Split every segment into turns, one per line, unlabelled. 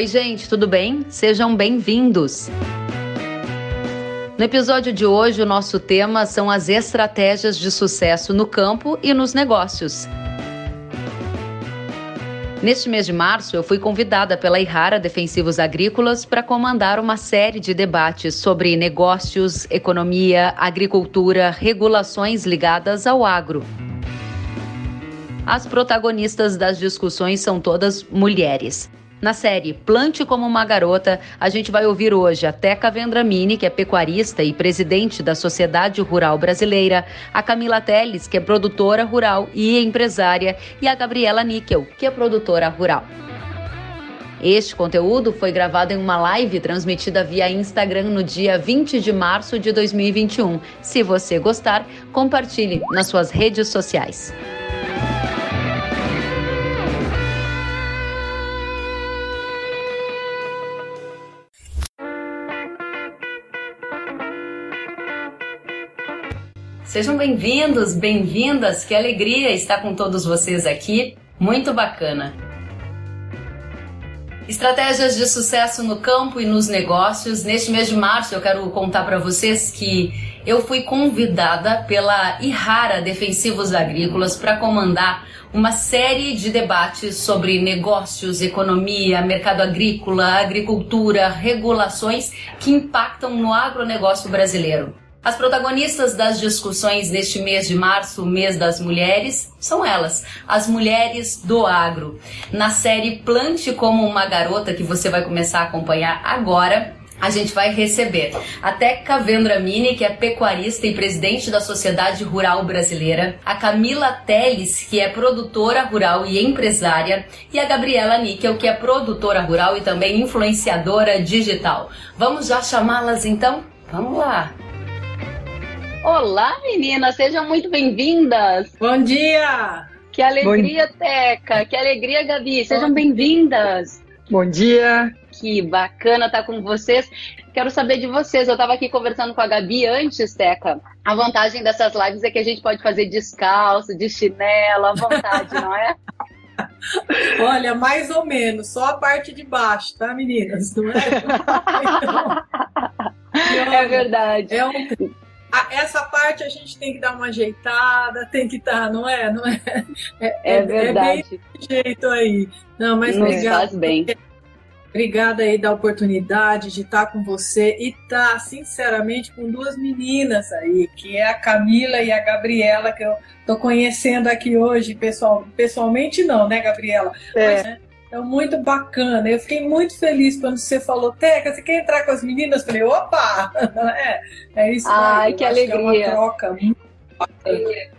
Oi, gente, tudo bem? Sejam bem-vindos. No episódio de hoje, o nosso tema são as estratégias de sucesso no campo e nos negócios. Neste mês de março, eu fui convidada pela Irara Defensivos Agrícolas para comandar uma série de debates sobre negócios, economia, agricultura, regulações ligadas ao agro. As protagonistas das discussões são todas mulheres. Na série Plante como uma Garota, a gente vai ouvir hoje a Teca Vendramini, que é pecuarista e presidente da Sociedade Rural Brasileira, a Camila Teles, que é produtora rural e empresária, e a Gabriela Níquel, que é produtora rural. Este conteúdo foi gravado em uma live transmitida via Instagram no dia 20 de março de 2021. Se você gostar, compartilhe nas suas redes sociais. Sejam bem-vindos, bem-vindas. Que alegria estar com todos vocês aqui. Muito bacana. Estratégias de sucesso no campo e nos negócios. Neste mês de março, eu quero contar para vocês que eu fui convidada pela Ihara Defensivos Agrícolas para comandar uma série de debates sobre negócios, economia, mercado agrícola, agricultura, regulações que impactam no agronegócio brasileiro. As protagonistas das discussões neste mês de março, mês das mulheres, são elas, as mulheres do agro. Na série Plante como uma Garota, que você vai começar a acompanhar agora, a gente vai receber a Teca Vendramini, que é pecuarista e presidente da Sociedade Rural Brasileira, a Camila Teles, que é produtora rural e empresária, e a Gabriela Níquel, que é produtora rural e também influenciadora digital. Vamos já chamá-las então? Vamos lá! Olá, meninas, sejam muito bem-vindas.
Bom dia!
Que alegria, Bom... Teca, que alegria, Gabi, sejam bem-vindas.
Bom dia!
Que bacana estar com vocês. Quero saber de vocês. Eu estava aqui conversando com a Gabi antes, Teca. A vantagem dessas lives é que a gente pode fazer descalço, de chinelo, à vontade, não é?
Olha, mais ou menos, só a parte de baixo, tá, meninas? Não é?
é verdade.
É um essa parte a gente tem que dar uma ajeitada, tem que estar, tá, não é? Não é?
É, é verdade.
É bem jeito aí. Não, mas
Nos obrigado, faz bem.
Obrigada aí da oportunidade de estar com você e estar, tá, sinceramente, com duas meninas aí, que é a Camila e a Gabriela, que eu tô conhecendo aqui hoje, pessoal. Pessoalmente não, né, Gabriela?
É. Mas, né?
É muito bacana. Eu fiquei muito feliz quando você falou, Teca, você quer entrar com as meninas? Eu falei, opa! É, é isso
Ai, que alegria.
Que é uma troca muito bacana.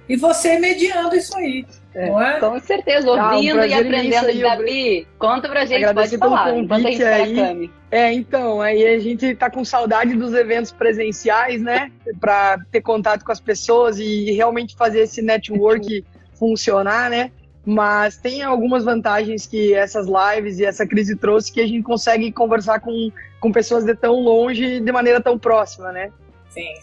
E você mediando isso aí. É. É?
Com certeza, ouvindo ah, um e aprendendo. Aí, Gabi, conta pra gente, Agradecer pode falar, enquanto a gente aí.
É, então, aí a gente tá com saudade dos eventos presenciais, né? Pra ter contato com as pessoas e realmente fazer esse network funcionar, né? Mas tem algumas vantagens que essas lives e essa crise trouxe que a gente consegue conversar com, com pessoas de tão longe de maneira tão próxima, né?
Sim.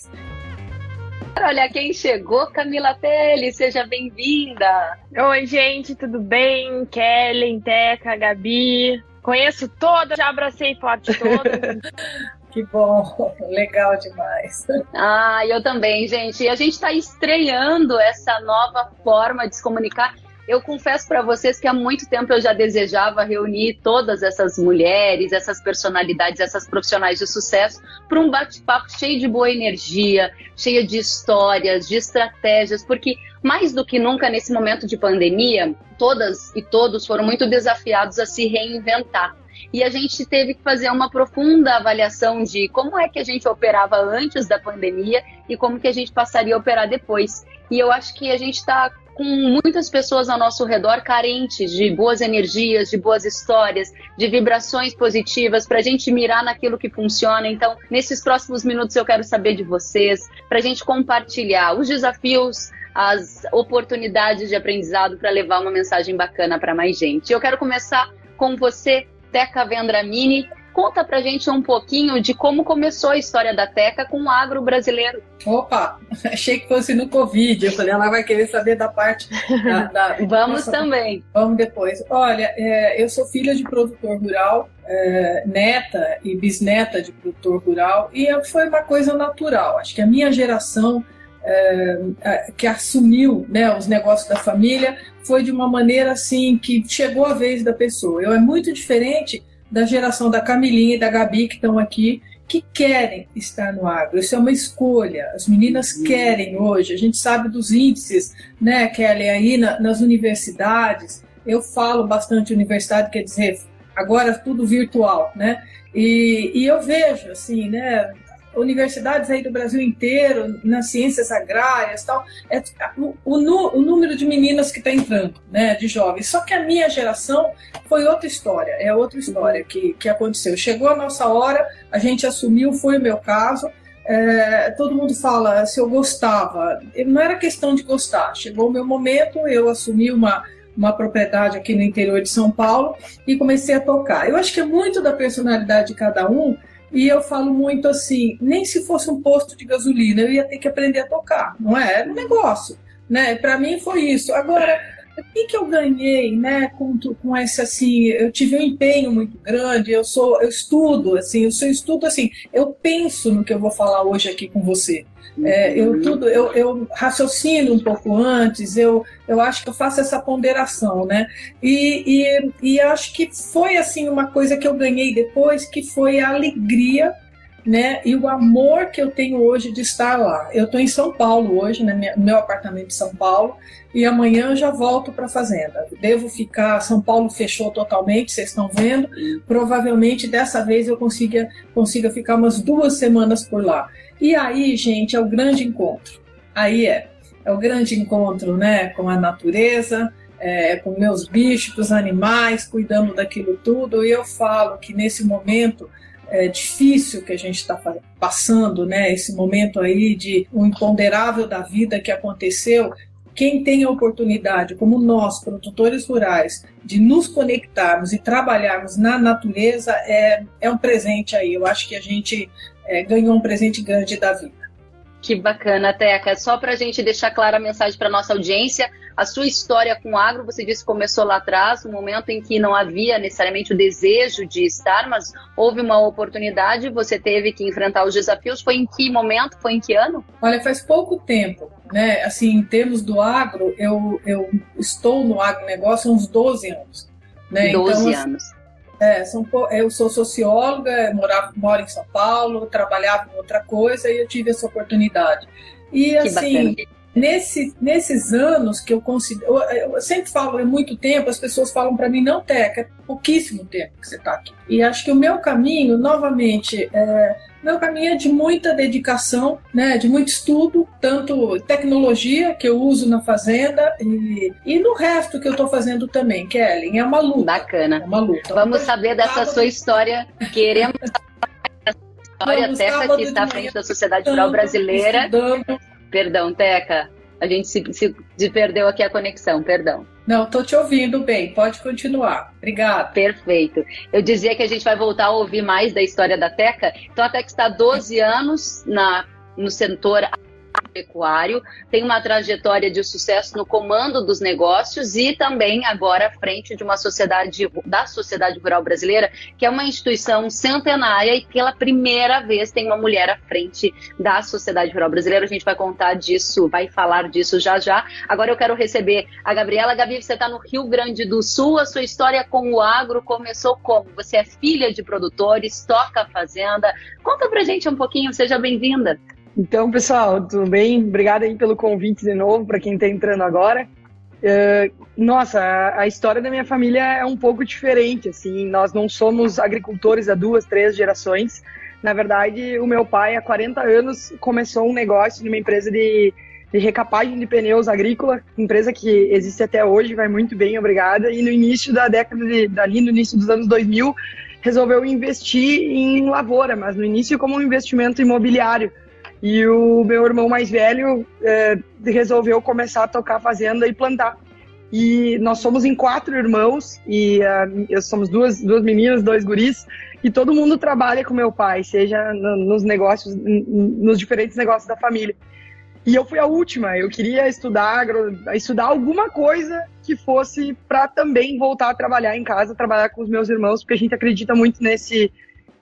Olha quem chegou, Camila Pele, seja bem-vinda.
Oi, gente, tudo bem? Kelly, Teca, Gabi. Conheço todas, já abracei forte todas.
Que bom, legal demais.
Ah, eu também, gente. E a gente está estreando essa nova forma de se comunicar eu confesso para vocês que há muito tempo eu já desejava reunir todas essas mulheres, essas personalidades, essas profissionais de sucesso para um bate-papo cheio de boa energia, cheio de histórias, de estratégias, porque mais do que nunca nesse momento de pandemia, todas e todos foram muito desafiados a se reinventar e a gente teve que fazer uma profunda avaliação de como é que a gente operava antes da pandemia e como que a gente passaria a operar depois. E eu acho que a gente está com muitas pessoas ao nosso redor carentes de boas energias, de boas histórias, de vibrações positivas, para a gente mirar naquilo que funciona. Então, nesses próximos minutos, eu quero saber de vocês, para a gente compartilhar os desafios, as oportunidades de aprendizado para levar uma mensagem bacana para mais gente. Eu quero começar com você, Teca Vendramini. Conta pra gente um pouquinho de como começou a história da Teca com o agro brasileiro.
Opa, achei que fosse no Covid. Eu falei, ela vai querer saber da parte da. da...
Vamos Nossa, também.
Vamos depois. Olha, é, eu sou filha de produtor rural, é, neta e bisneta de produtor rural, e foi uma coisa natural. Acho que a minha geração. É, é, que assumiu né, os negócios da família foi de uma maneira assim que chegou a vez da pessoa. Eu é muito diferente da geração da Camilinha e da Gabi que estão aqui, que querem estar no agro. Isso é uma escolha. As meninas uhum. querem hoje. A gente sabe dos índices, né, Kelly, aí na, nas universidades. Eu falo bastante universidade, quer dizer, agora tudo virtual, né? E, e eu vejo, assim, né, universidades aí do Brasil inteiro, nas ciências agrárias tal, é, o, o, o número de meninas que está entrando, né, de jovens. Só que a minha geração foi outra história, é outra história que, que aconteceu. Chegou a nossa hora, a gente assumiu, foi o meu caso, é, todo mundo fala se eu gostava. Não era questão de gostar. Chegou o meu momento, eu assumi uma, uma propriedade aqui no interior de São Paulo e comecei a tocar. Eu acho que é muito da personalidade de cada um e eu falo muito assim, nem se fosse um posto de gasolina, eu ia ter que aprender a tocar, não é? Era um negócio, né? Para mim foi isso. Agora, o que, que eu ganhei, né, com, com esse assim, eu tive um empenho muito grande, eu sou, eu estudo, assim, eu sou estudo assim, eu penso no que eu vou falar hoje aqui com você. É, eu tudo, eu, eu, raciocino um pouco antes, eu, eu acho que eu faço essa ponderação, né? E, e, e acho que foi assim uma coisa que eu ganhei depois, que foi a alegria né? E o amor que eu tenho hoje de estar lá. Eu estou em São Paulo hoje, né, meu apartamento de São Paulo, e amanhã eu já volto para a fazenda. Devo ficar. São Paulo fechou totalmente, vocês estão vendo. Provavelmente dessa vez eu consiga, consiga ficar umas duas semanas por lá. E aí, gente, é o grande encontro. Aí é. É o grande encontro né, com a natureza, é, com meus bichos, animais, cuidando daquilo tudo. E eu falo que nesse momento é, difícil que a gente está passando, né? Esse momento aí de um imponderável da vida que aconteceu. Quem tem a oportunidade, como nós, produtores rurais, de nos conectarmos e trabalharmos na natureza, é, é um presente aí. Eu acho que a gente é, ganhou um presente grande da vida.
Que bacana, Teca. Só para a gente deixar clara a mensagem para nossa audiência, a sua história com o agro, você disse que começou lá atrás, no momento em que não havia necessariamente o desejo de estar, mas houve uma oportunidade, você teve que enfrentar os desafios. Foi em que momento? Foi em que ano?
Olha, faz pouco tempo, né? Assim, em termos do agro, eu, eu estou no agronegócio há uns 12 anos. Né?
12 então, anos.
É, são, eu sou socióloga, morava, moro em São Paulo, trabalhava em outra coisa e eu tive essa oportunidade. E que assim, nesse, nesses anos que eu considero. Eu, sempre falo, é muito tempo, as pessoas falam para mim, não, Teca, é pouquíssimo tempo que você está aqui. E acho que o meu caminho, novamente, é, meu caminho é de muita dedicação, né, de muito estudo, tanto tecnologia que eu uso na fazenda e, e no resto que eu estou fazendo também, Kelly. É uma luta.
Bacana.
É uma luta.
Vamos saber dessa sua história. Queremos história, Teca, que está à frente da Sociedade Rural Brasileira. Estudando. Perdão, Teca. A gente se, se, se, perdeu aqui a conexão, perdão.
Não, estou te ouvindo bem, pode continuar. Obrigada.
Perfeito. Eu dizia que a gente vai voltar a ouvir mais da história da Teca. Então, a Teca está há 12 anos na, no setor agropecuário, tem uma trajetória de sucesso no comando dos negócios e também agora à frente de uma sociedade da Sociedade Rural Brasileira, que é uma instituição centenária e pela primeira vez tem uma mulher à frente da Sociedade Rural Brasileira. A gente vai contar disso, vai falar disso já já. Agora eu quero receber a Gabriela. Gabi, você está no Rio Grande do Sul, a sua história com o agro começou como? Você é filha de produtores, toca a fazenda. Conta pra gente um pouquinho, seja bem-vinda.
Então, pessoal, tudo bem? Obrigado aí pelo convite de novo para quem está entrando agora. Uh, nossa, a, história da minha família é um pouco diferente. Assim, nós não somos agricultores há duas, três gerações. Na verdade, o meu pai, há 40 anos, começou um negócio numa empresa de, de recapagem de pneus agrícola, empresa que existe até hoje, vai muito bem, obrigada. E no início da década, de, dali no início dos anos 2000, resolveu investir em lavoura, mas no início como um investimento imobiliário e o meu irmão mais velho é, resolveu começar a tocar fazenda e plantar. E nós somos em quatro irmãos, e uh, somos duas, duas meninas, dois guris, e todo mundo trabalha com meu pai, seja no, nos negócios, nos diferentes negócios da família. E eu fui a última, eu queria estudar, estudar alguma coisa que fosse para também voltar a trabalhar em casa, trabalhar com os meus irmãos, porque a gente acredita muito nesse,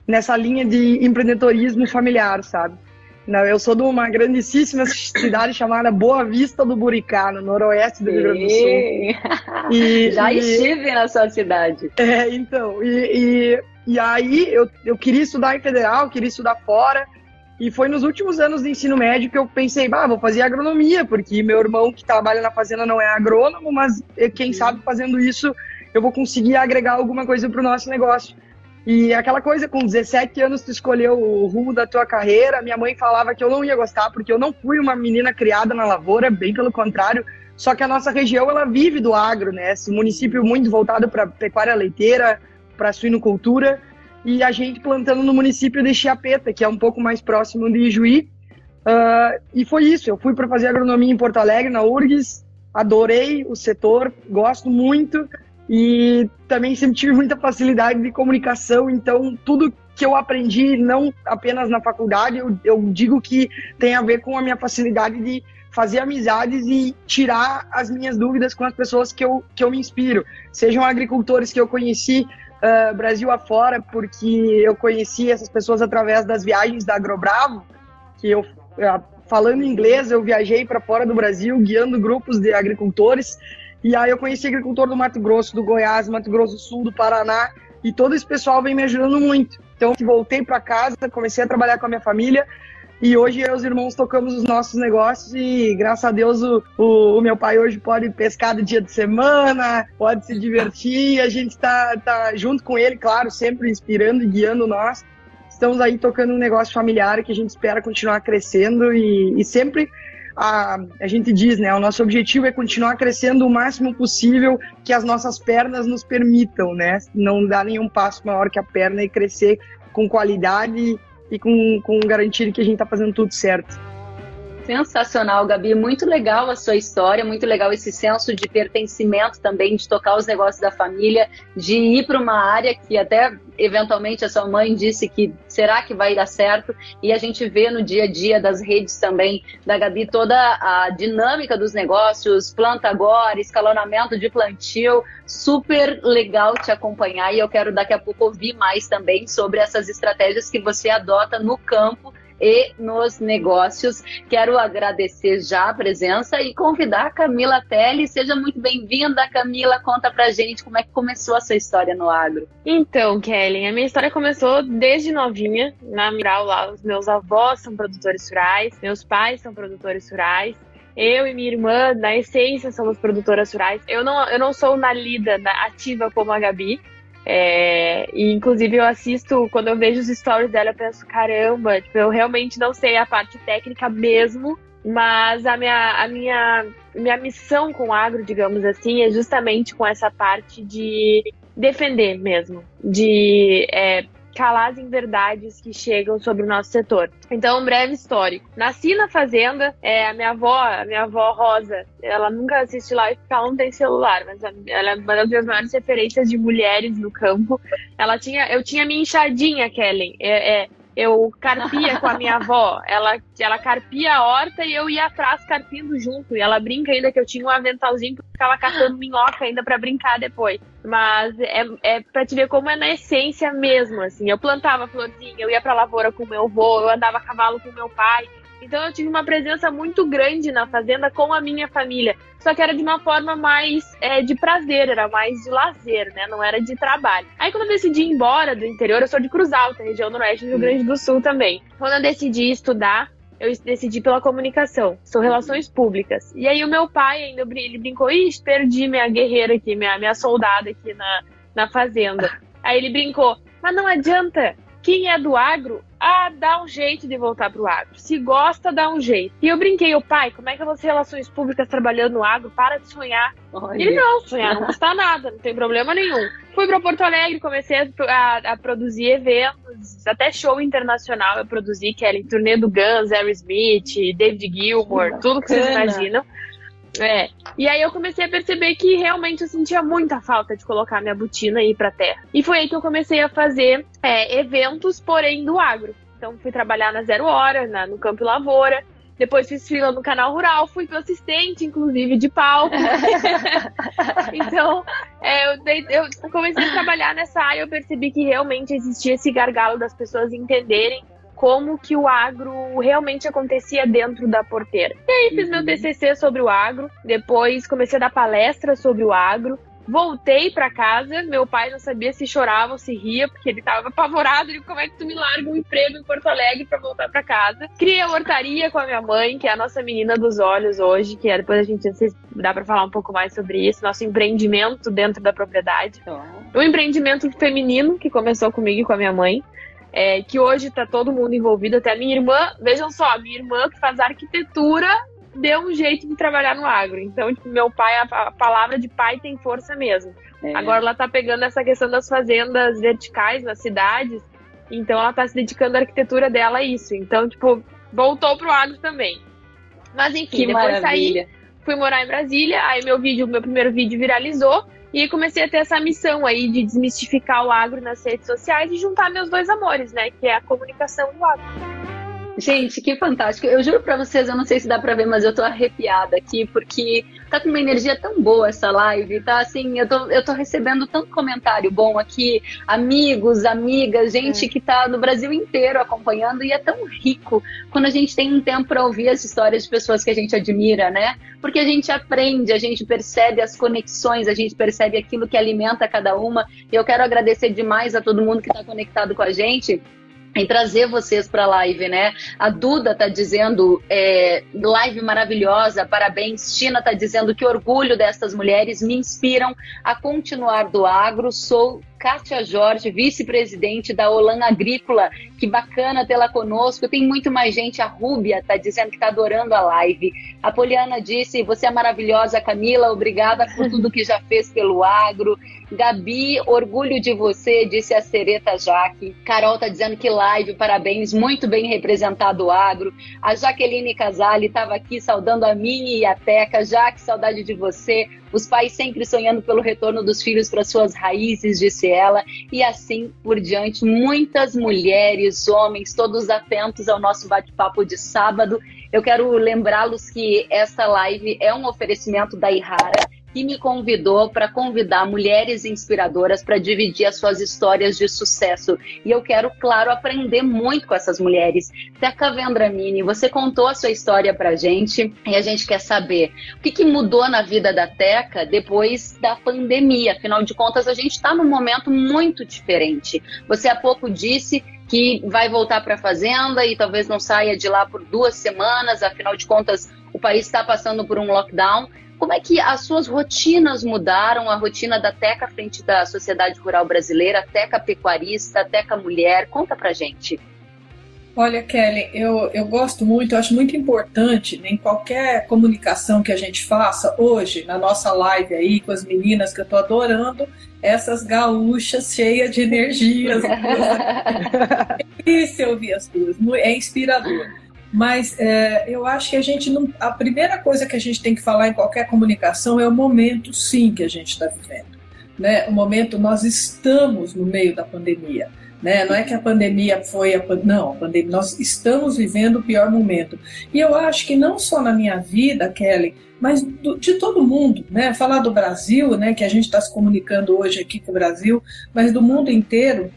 nessa linha de empreendedorismo familiar, sabe? Não, eu sou de uma grandíssima cidade chamada Boa Vista do Buricá, no noroeste do Rio Grande do Sul.
E, Já e, estive na sua cidade.
É, então. E, e, e, aí eu, eu queria estudar em federal, queria estudar fora. E foi nos últimos anos de ensino médio que eu pensei, bah, vou fazer agronomia, porque meu irmão que trabalha na fazenda não é agrônomo, mas quem sabe fazendo isso eu vou conseguir agregar alguma coisa para o nosso negócio. E aquela coisa, com 17 anos tu escolheu o rumo da tua carreira, minha mãe falava que eu não ia gostar, porque eu não fui uma menina criada na lavoura, bem pelo contrário, só que a nossa região, ela vive do agro, né? Esse município muito voltado para pecuária leiteira, para suinocultura, e a gente plantando no município de Chiapeta, que é um pouco mais próximo de Juí. Uh, e foi isso, eu fui para fazer agronomia em Porto Alegre, na URGS, adorei o setor, gosto muito, e também sempre tive muita facilidade de comunicação, então tudo que eu aprendi, não apenas na faculdade, eu, eu digo que tem a ver com a minha facilidade de fazer amizades e tirar as minhas dúvidas com as pessoas que eu, que eu me inspiro. Sejam agricultores que eu conheci uh, Brasil afora, porque eu conheci essas pessoas através das viagens da Agrobravo, que eu, uh, falando inglês, eu viajei para fora do Brasil, guiando grupos de agricultores, e aí eu conheci agricultor do Mato Grosso, do Goiás, Mato Grosso do Sul, do Paraná, e todo esse pessoal vem me ajudando muito. Então, voltei para casa, comecei a trabalhar com a minha família, e hoje eu e os irmãos tocamos os nossos negócios e graças a Deus o, o, o, meu pai hoje pode pescar do dia de semana, pode se divertir. A gente está tá junto com ele, claro, sempre inspirando e guiando nós. Estamos aí tocando um negócio familiar que a gente espera continuar crescendo e, e sempre a, a gente diz, né? O nosso objetivo é continuar crescendo o máximo possível que as nossas pernas nos permitam, né? Não dar nenhum passo maior que a perna e crescer com qualidade e com, com garantir que a gente está fazendo tudo certo.
Sensacional, Gabi. Muito legal a sua história, muito legal esse senso de pertencimento também, de tocar os negócios da família, de ir para uma área que até eventualmente a sua mãe disse que será que vai dar certo e a gente vê no dia a dia das redes também da Gabi toda a dinâmica dos negócios, planta agora, escalonamento de plantio, super legal te acompanhar e eu quero daqui a pouco ouvir mais também sobre essas estratégias que você adota no campo e nos negócios. Quero agradecer já a presença e convidar a Camila Telli. Seja muito bem-vinda, Camila. Conta pra gente como é que começou a sua história no agro.
Então, Kelly, a minha história começou desde novinha. Na Miral, lá, os meus avós são produtores rurais, meus pais são produtores rurais. Eu e minha irmã, na essência, somos produtoras rurais. Eu não, eu não sou na lida na ativa como a Gabi, é, e inclusive eu assisto, quando eu vejo os stories dela, eu penso, caramba, tipo, eu realmente não sei a parte técnica mesmo, mas a minha, a minha, minha missão com o agro, digamos assim, é justamente com essa parte de defender mesmo, de é, calar as inverdades que chegam sobre o nosso setor. Então, um breve histórico. Nasci na fazenda, é, a minha avó, a minha avó Rosa, ela nunca assiste live porque ela não tem celular, mas ela é uma das minhas maiores referências de mulheres no campo. Ela tinha, eu tinha minha enxadinha, Kellen. É, é, eu carpia com a minha avó. Ela, ela carpia a horta e eu ia atrás carpindo junto. E ela brinca ainda que eu tinha um aventalzinho que ficava catando minhoca ainda para brincar depois. Mas é, é pra te ver como é na essência mesmo, assim. Eu plantava florzinha, eu ia pra lavoura com meu avô, eu andava a cavalo com meu pai. Então eu tive uma presença muito grande na fazenda com a minha família. Só que era de uma forma mais é, de prazer, era mais de lazer, né? Não era de trabalho. Aí quando eu decidi ir embora do interior, eu sou de Cruz Alta, região do Oeste do Rio Grande do Sul também. Quando eu decidi estudar, eu decidi pela comunicação, sou relações públicas. E aí o meu pai ainda ele brincou, ixi, perdi minha guerreira aqui, minha, minha soldada aqui na, na fazenda. Aí ele brincou, mas não adianta, quem é do agro, ah, dá um jeito de voltar pro agro. Se gosta, dá um jeito. E eu brinquei, o pai, como é que você relações públicas trabalhando no agro? Para de sonhar. Olha. Ele não, sonhar não custa nada, não tem problema nenhum. Fui para Porto Alegre, comecei a, a, a, produzir eventos, até show internacional eu produzi, que era em turnê do Guns, Aerosmith, David Gilmour, tudo que vocês imaginam. É. E aí eu comecei a perceber que realmente eu sentia muita falta de colocar minha botina e ir pra terra. E foi aí que eu comecei a fazer é, eventos, porém do agro. Então fui trabalhar na Zero Hora, na, no Campo Lavoura. Depois fiz fila no canal rural, fui assistente, inclusive, de palco. então, é, eu, eu, comecei a trabalhar nessa área, eu percebi que realmente existia esse gargalo das pessoas entenderem como que o agro realmente acontecia dentro da porteira. E aí fiz meu TCC uhum. sobre o agro, depois comecei a dar palestras sobre o agro, Voltei para casa, meu pai não sabia se chorava ou se ria, porque ele tava apavorado de como é que tu me larga um emprego em Porto Alegre para voltar para casa. Criei a hortaria com a minha mãe, que é a nossa menina dos olhos hoje, que é, depois a gente se dá para falar um pouco mais sobre isso, nosso empreendimento dentro da propriedade. Um empreendimento feminino que começou comigo e com a minha mãe. É, que hoje está todo mundo envolvido, até a minha irmã, vejam só, a minha irmã que faz arquitetura deu um jeito de trabalhar no agro. Então, tipo, meu pai, a, palavra de pai tem força mesmo. É. Agora ela tá pegando essa questão das fazendas verticais nas cidades, então ela tá se dedicando à arquitetura dela a isso. Então, tipo, voltou pro agro também. Mas enfim, que depois maravilha. saí, fui morar em Brasília, aí meu vídeo, meu primeiro vídeo viralizou, e comecei a ter essa missão aí de desmistificar o agro nas redes sociais e juntar meus dois amores, né? Que é a comunicação e o agro.
Gente, que fantástico. Eu juro pra vocês, eu não sei se dá pra ver, mas eu tô arrepiada aqui, porque tá com uma energia tão boa essa live, tá assim, eu tô, eu tô recebendo tanto comentário bom aqui, amigos, amigas, gente é. que tá no Brasil inteiro acompanhando, e é tão rico quando a gente tem um tempo para ouvir as histórias de pessoas que a gente admira, né? Porque a gente aprende, a gente percebe as conexões, a gente percebe aquilo que alimenta cada uma. E eu quero agradecer demais a todo mundo que tá conectado com a gente em trazer vocês para a live, né? A Duda tá dizendo é, live maravilhosa, parabéns. Tina tá dizendo que orgulho dessas mulheres me inspiram a continuar do agro. Sou Kátia Jorge, vice-presidente da Olan Agrícola. Que bacana tê-la conosco. Tem muito mais gente. A Rúbia está dizendo que está adorando a live. A Poliana disse: Você é maravilhosa, Camila. Obrigada por tudo que já fez pelo agro. Gabi, orgulho de você, disse a Sereta Jaque. Carol está dizendo que live, parabéns, muito bem representado o agro. A Jaqueline Casale estava aqui saudando a Mini e a Teca. Jaque, saudade de você os pais sempre sonhando pelo retorno dos filhos para suas raízes, disse ela, e assim por diante. Muitas mulheres, homens, todos atentos ao nosso bate-papo de sábado. Eu quero lembrá-los que essa live é um oferecimento da Ihara que me convidou para convidar mulheres inspiradoras para dividir as suas histórias de sucesso. E eu quero, claro, aprender muito com essas mulheres. Teca Vendramini, você contou a sua história para gente e a gente quer saber o que, que mudou na vida da Teca depois da pandemia. Afinal de contas, a gente está num momento muito diferente. Você há pouco disse que vai voltar para a fazenda e talvez não saia de lá por duas semanas, afinal de contas, o país está passando por um lockdown. Como é que as suas rotinas mudaram, a rotina da Teca frente da sociedade rural brasileira, Teca pecuarista, Teca mulher? Conta pra gente.
Olha, Kelly, eu, eu gosto muito, eu acho muito importante né, em qualquer comunicação que a gente faça hoje, na nossa live aí com as meninas que eu tô adorando, essas gaúchas cheias de energias. é difícil ouvir as duas, é inspirador. Mas é, eu acho que a gente não. A primeira coisa que a gente tem que falar em qualquer comunicação é o momento, sim, que a gente está vivendo. Né? O momento, nós estamos no meio da pandemia. Né? Não é que a pandemia foi a não, a pandemia, nós estamos vivendo o pior momento. E eu acho que não só na minha vida, Kelly, mas do, de todo mundo, né? Falar do Brasil, né? Que a gente está se comunicando hoje aqui com o Brasil, mas do mundo inteiro,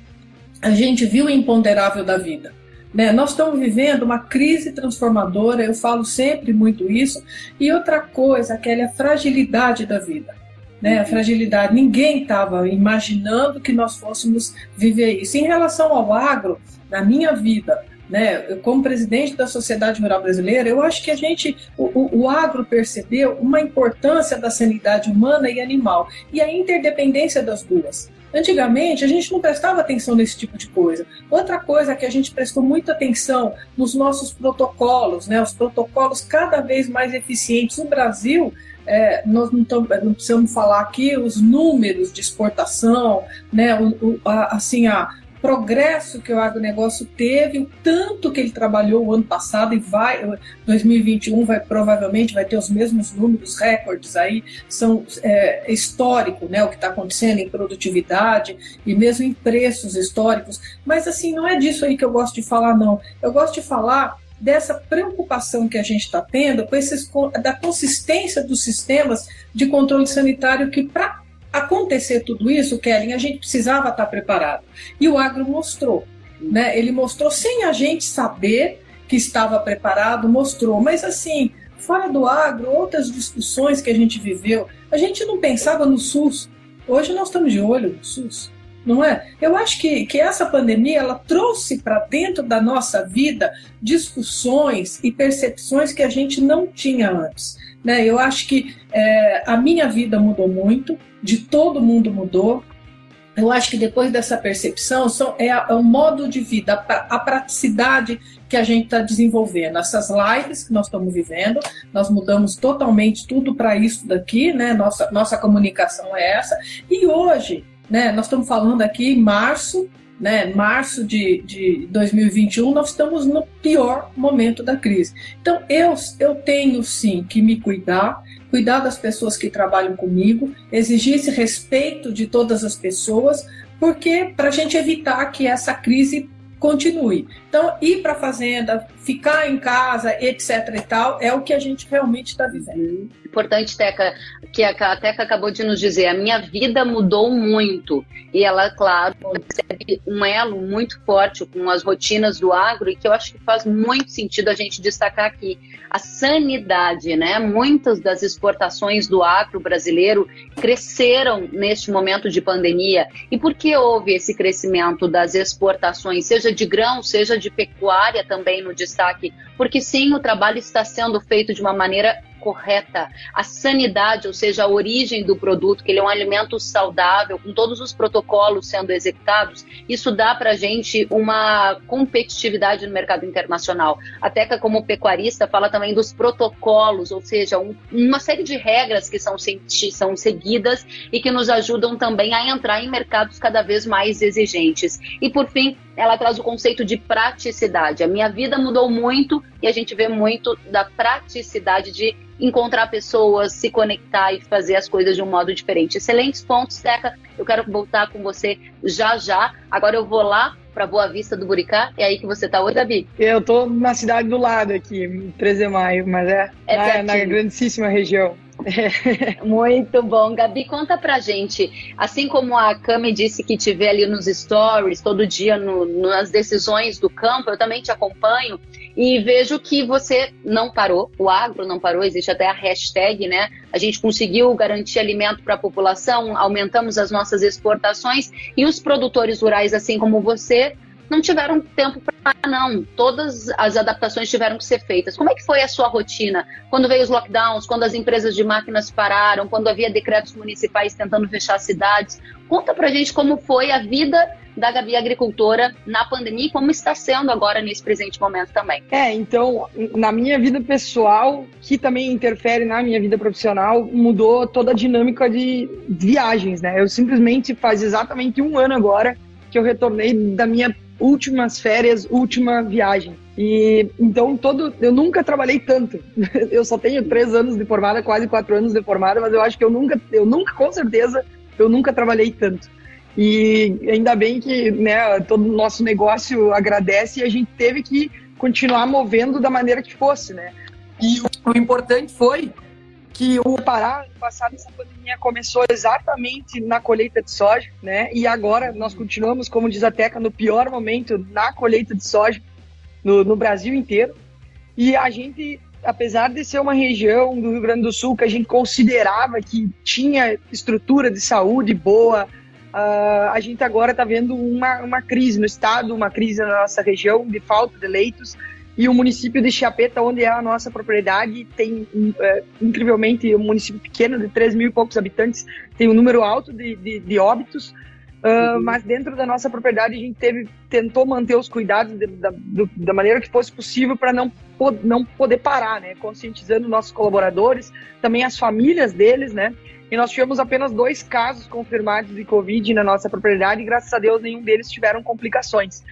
a gente viu o imponderável da vida. Né? Nós estamos vivendo uma crise transformadora, eu falo sempre muito isso. E outra coisa, aquela fragilidade da vida. Né? A fragilidade, ninguém estava imaginando que nós fôssemos viver isso. Em relação ao agro, na minha vida, né, como presidente da Sociedade Rural Brasileira, eu acho que a gente, o, o, agro percebeu uma importância da sanidade humana e animal e a interdependência das duas. Antigamente, a gente não prestava atenção nesse tipo de coisa. Outra coisa que a gente prestou muita atenção nos nossos protocolos, né, os protocolos cada vez mais eficientes. No Brasil, é, nós não, tamo, não, precisamos falar aqui os números de exportação, né, o, o, a, assim, a, progresso que o agronegócio teve, o tanto que ele trabalhou o ano passado e vai, 2021 vai provavelmente vai ter os mesmos números, recordes aí, são é, histórico, né, o que está acontecendo em produtividade e mesmo em preços históricos. Mas assim, não é disso aí que eu gosto de falar, não. Eu gosto de falar dessa preocupação que a gente está tendo com esses, da consistência dos sistemas de controle sanitário que para acontecer tudo isso, Kellen, a gente precisava estar preparado. E o agro mostrou. Né? Ele mostrou sem a gente saber que estava preparado, mostrou. Mas assim, fora do agro, outras discussões que a gente viveu, a gente não pensava no SUS. Hoje nós estamos de olho no SUS. Não é? Eu acho que, que essa pandemia ela trouxe para dentro da nossa vida discussões e percepções que a gente não tinha antes. Né? Eu acho que é, a minha vida mudou muito, de todo mundo mudou. Eu acho que depois dessa percepção são, é, é o modo de vida, a, a praticidade que a gente está desenvolvendo. Essas lives que nós estamos vivendo, nós mudamos totalmente tudo para isso daqui, né? Nossa, nossa comunicação é essa. E hoje, né, nós estamos falando aqui em março, né, março de, de 2021, nós estamos no pior momento da crise. Então, eu, eu tenho sim que me cuidar, cuidar das pessoas que trabalham comigo, exigir esse respeito de todas as pessoas, porque para a gente evitar que essa crise continue. Então, ir para a fazenda, ficar em casa, etc e tal, é o que a gente realmente está vivendo.
Importante, Teca, que a Teca acabou de nos dizer, a minha vida mudou muito. E ela, claro, recebe um elo muito forte com as rotinas do agro e que eu acho que faz muito sentido a gente destacar aqui. A sanidade, né? Muitas das exportações do agro brasileiro cresceram neste momento de pandemia. E por que houve esse crescimento das exportações, seja de grão, seja de pecuária também no destaque? Porque sim, o trabalho está sendo feito de uma maneira correta, a sanidade, ou seja, a origem do produto, que ele é um alimento saudável, com todos os protocolos sendo executados, isso dá para a gente uma competitividade no mercado internacional. A Teca, como pecuarista, fala também dos protocolos, ou seja, um, uma série de regras que são, são seguidas e que nos ajudam também a entrar em mercados cada vez mais exigentes. E, por fim, ela traz o conceito de praticidade. A minha vida mudou muito e a gente vê muito da praticidade de encontrar pessoas, se conectar e fazer as coisas de um modo diferente. Excelentes pontos, Teca. Eu quero voltar com você já já. Agora eu vou lá para Boa Vista do Buricá. É aí que você está hoje, Gabi?
Eu estou na cidade do lado aqui, 13 de maio, mas é, é na, na grandíssima região.
Muito bom. Gabi, conta pra gente. Assim como a Cami disse que vê ali nos stories, todo dia no, nas decisões do campo, eu também te acompanho e vejo que você não parou, o agro não parou, existe até a hashtag, né? A gente conseguiu garantir alimento para a população, aumentamos as nossas exportações e os produtores rurais, assim como você, não tiveram tempo para não. Todas as adaptações tiveram que ser feitas. Como é que foi a sua rotina? Quando veio os lockdowns, quando as empresas de máquinas pararam, quando havia decretos municipais tentando fechar cidades. Conta pra gente como foi a vida da Gabi Agricultora na pandemia e como está sendo agora nesse presente momento também.
É, então, na minha vida pessoal, que também interfere na minha vida profissional, mudou toda a dinâmica de viagens, né? Eu simplesmente faz exatamente um ano agora que eu retornei da minha últimas férias, última viagem. E então todo, eu nunca trabalhei tanto. Eu só tenho três anos de formada, quase quatro anos de formada, mas eu acho que eu nunca, eu nunca, com certeza, eu nunca trabalhei tanto. E ainda bem que né, todo o nosso negócio agradece e a gente teve que continuar movendo da maneira que fosse, né? E o, importante foi que o Pará, ano passado, essa pandemia começou exatamente na colheita de soja, né? E agora nós continuamos, como diz a Teca, no pior momento na colheita de soja no, no Brasil inteiro. E a gente, apesar de ser uma região do Rio Grande do Sul que a gente considerava que tinha estrutura de saúde boa, uh, a gente agora está vendo uma, uma crise no estado, uma crise na nossa região de falta de leitos e o município de Chiapeta, onde é a nossa propriedade, tem é, incrivelmente um município pequeno de 3 mil e poucos habitantes, tem um número alto de, de, de óbitos. Uh, uhum. Mas dentro da nossa propriedade a gente teve, tentou manter os cuidados de, da, do, da maneira que fosse possível para não, não poder parar, né? Conscientizando nossos colaboradores, também as famílias deles, né? e nós tivemos apenas dois casos confirmados de Covid na nossa propriedade e graças a Deus nenhum deles tiveram complicações.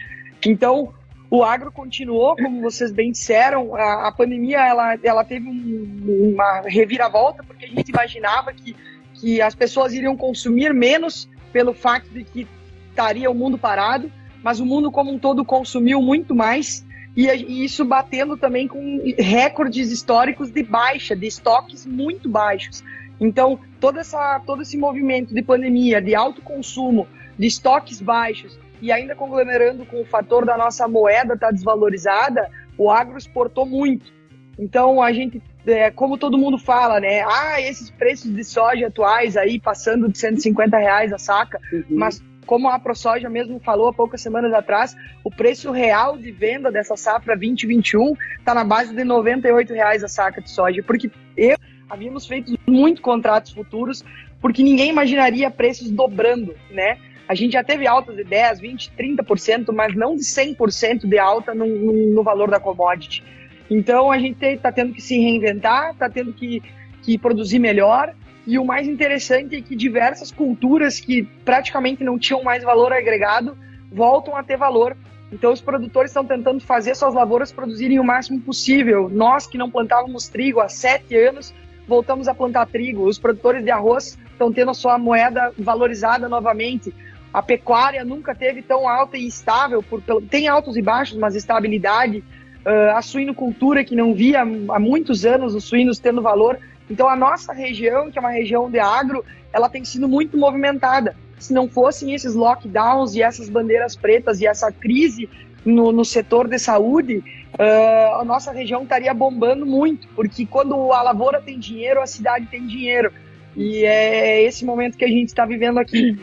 Então, o agro continuou, como vocês bem disseram, a, a pandemia ela, ela teve um, uma reviravolta porque a gente imaginava que, que as pessoas iriam consumir menos pelo fato de que estaria o mundo parado, mas o mundo como um todo consumiu muito mais e, e isso batendo também com recordes históricos de baixa, de estoques muito baixos. Então, toda essa, todo esse movimento de pandemia, de alto consumo, de estoques baixos, e ainda conglomerando com o fator da nossa moeda estar tá desvalorizada, o agro exportou muito. Então, a gente, é, como todo mundo fala, né? Ah, esses preços de soja atuais aí, passando de 150 reais a saca, uhum. mas como a ProSoja mesmo falou há poucas semanas atrás, o preço real de venda dessa safra 2021 está na base de 98 reais a saca de soja, porque eu havíamos feito muito contratos futuros, porque ninguém imaginaria preços dobrando, né? A gente já teve altas de 10, 20, 30%, mas não de 100% de alta no, no, valor da commodity. Então a gente está tendo que se reinventar, está tendo que, que produzir melhor. E o mais interessante é que diversas culturas que praticamente não tinham mais valor agregado voltam a ter valor. Então os produtores estão tentando fazer suas lavouras produzirem o máximo possível. Nós que não plantávamos trigo há sete anos, voltamos a plantar trigo. Os produtores de arroz estão tendo a sua moeda valorizada novamente. A pecuária nunca teve tão alta e estável, por, tem altos e baixos, mas estabilidade. Uh, a suinocultura, que não via há muitos anos os suínos tendo valor. Então, a nossa região, que é uma região de agro, ela tem sido muito movimentada. Se não fossem esses lockdowns e essas bandeiras pretas e essa crise no, no setor de saúde, uh, a nossa região estaria bombando muito, porque quando a lavoura tem dinheiro, a cidade tem dinheiro. E é esse momento que a gente está vivendo aqui.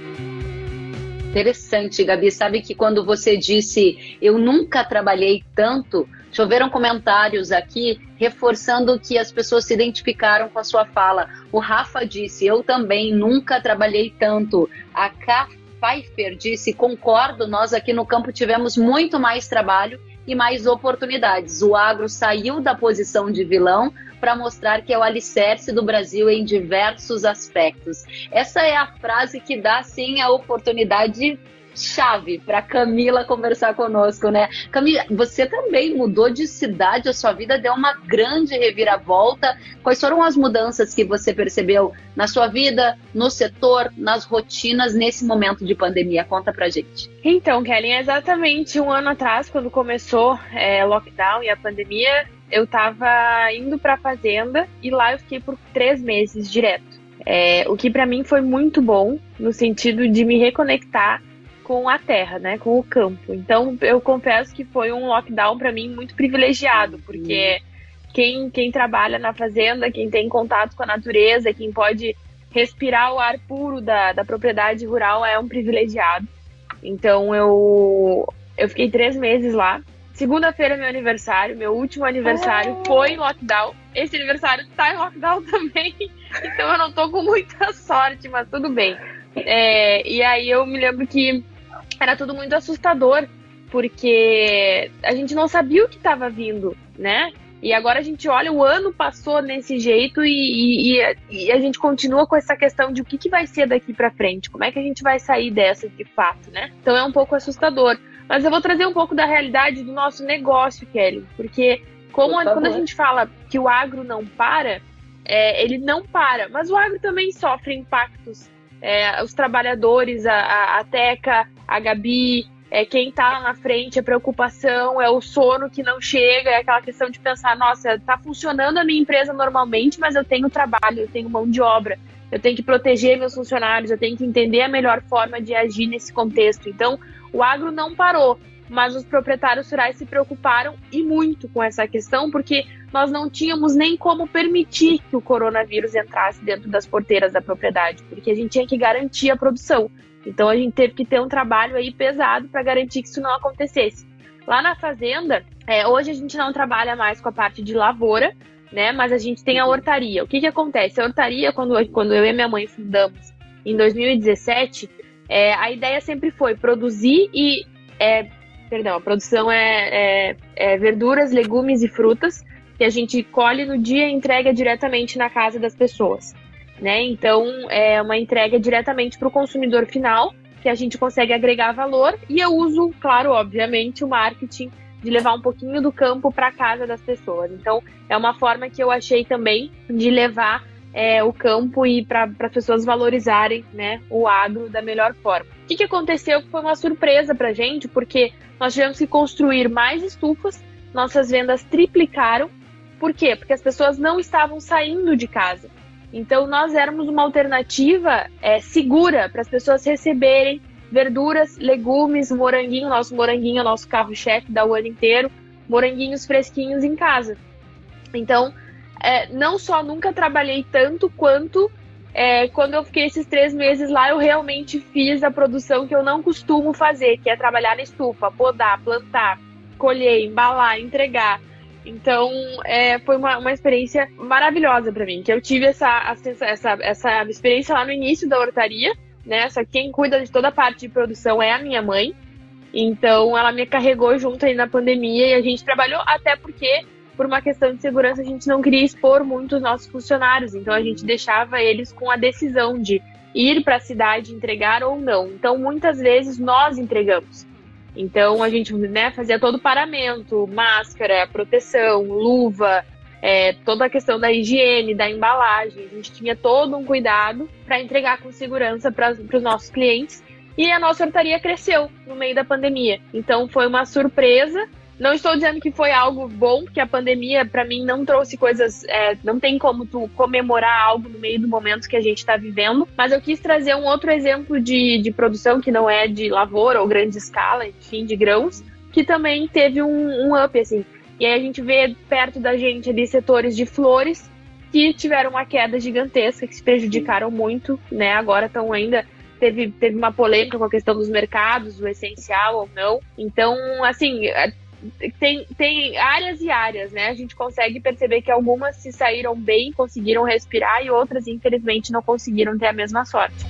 Interessante, Gabi. Sabe que quando você disse eu nunca trabalhei tanto, choveram comentários aqui reforçando que as pessoas se identificaram com a sua fala. O Rafa disse: Eu também nunca trabalhei tanto. A K. Pfeiffer disse: Concordo, nós aqui no campo tivemos muito mais trabalho e mais oportunidades. O agro saiu da posição de vilão para mostrar que é o alicerce do Brasil em diversos aspectos. Essa é a frase que dá sim a oportunidade chave para Camila conversar conosco, né? Camila, você também mudou de cidade, a sua vida deu uma grande reviravolta. Quais foram as mudanças que você percebeu na sua vida, no setor, nas rotinas nesse momento de pandemia? Conta pra gente.
Então, Kelly, exatamente um ano atrás, quando começou é, lockdown e a pandemia, eu estava indo para a fazenda e lá eu fiquei por três meses direto. É, o que para mim foi muito bom no sentido de me reconectar com a terra, né, com o campo. Então eu confesso que foi um lockdown para mim muito privilegiado, porque quem, quem trabalha na fazenda, quem tem contato com a natureza, quem pode respirar o ar puro da, da propriedade rural é um privilegiado. Então eu eu fiquei três meses lá Segunda-feira é meu aniversário, meu último aniversário oh. foi em lockdown. Esse aniversário tá em lockdown também, então eu não tô com muita sorte, mas tudo bem. É, e aí eu me lembro que era tudo muito assustador, porque a gente não sabia o que estava vindo, né? E agora a gente olha, o ano passou nesse jeito e, e, e, a gente continua com essa questão de o que, que vai ser daqui para frente, como é que a gente vai sair dessa de fato, né? Então é um pouco assustador. Mas eu vou trazer um pouco da realidade do nosso negócio, Kelly, porque como quando a gente fala que o agro não para, é, ele não para, mas o agro também sofre impactos. É, os trabalhadores, a, a, a Teca, a Gabi, é, quem está lá na frente, a preocupação, é o sono que não chega, é aquela questão de pensar, nossa, está funcionando a minha empresa normalmente, mas eu tenho trabalho, eu tenho mão de obra, eu tenho que proteger meus funcionários, eu tenho que entender a melhor forma de agir nesse contexto. Então, o agro não parou, mas os proprietários rurais se preocuparam e muito com essa questão, porque nós não tínhamos nem como permitir que o coronavírus entrasse dentro das porteiras da propriedade, porque a gente tinha que garantir a produção. Então a gente teve que ter um trabalho aí pesado para garantir que isso não acontecesse. Lá na fazenda, é, hoje a gente não trabalha mais com a parte de lavoura, né? Mas a gente tem a hortaria. O que que acontece? A hortaria, quando, quando eu e minha mãe fundamos em 2017, é, a ideia sempre foi produzir e. É, perdão, a produção é, é, é, verduras, legumes e frutas que a gente colhe no dia e entrega diretamente na casa das pessoas. né? Então é uma entrega diretamente para o consumidor final, que a gente consegue agregar valor e eu uso, claro, obviamente, o marketing de levar um pouquinho do campo para casa das pessoas. Então é uma forma que eu achei também de levar é, o campo e para as pessoas valorizarem né, o agro da melhor forma. O que, que aconteceu foi uma surpresa para a gente, porque nós tivemos que construir mais estufas, nossas vendas triplicaram. Por quê? Porque as pessoas não estavam saindo de casa. Então, nós éramos uma alternativa é, segura para as pessoas receberem verduras, legumes, moranguinho, nosso moranguinho nosso carro-chefe da o ano inteiro, moranguinhos fresquinhos em casa. Então, é, não só nunca trabalhei tanto quanto é, quando eu fiquei esses três meses lá, eu realmente fiz a produção que eu não costumo fazer, que é trabalhar na estufa, podar, plantar, colher, embalar, entregar. Então, é, foi uma, uma experiência maravilhosa para mim, que eu tive essa, essa, essa experiência lá no início da hortaria, né? Só que quem cuida de toda a parte de produção é a minha mãe. Então, ela me carregou junto aí na pandemia e a gente trabalhou até porque por uma questão de segurança, a gente não queria expor muito os nossos funcionários, então a gente deixava eles com a decisão de ir para a cidade entregar ou não. Então, muitas vezes nós entregamos. Então, a gente né, fazia todo o paramento, máscara, proteção, luva, é, toda a questão da higiene, da embalagem. A gente tinha todo um cuidado para entregar com segurança para os nossos clientes. E a nossa hortaria cresceu no meio da pandemia. Então, foi uma surpresa não estou dizendo que foi algo bom, porque a pandemia, para mim, não trouxe coisas. É, não tem como tu comemorar algo no meio do momento que a gente está vivendo. Mas eu quis trazer um outro exemplo de, de produção que não é de lavoura ou grande escala, enfim, de grãos, que também teve um, um up, assim. E aí a gente vê perto da gente ali setores de flores que tiveram uma queda gigantesca, que se prejudicaram muito, né? Agora estão ainda teve, teve uma polêmica com a questão dos mercados, o essencial ou não. Então, assim, tem, tem áreas e áreas, né? A gente consegue perceber que algumas se saíram bem, conseguiram respirar e outras, infelizmente, não conseguiram ter a mesma sorte.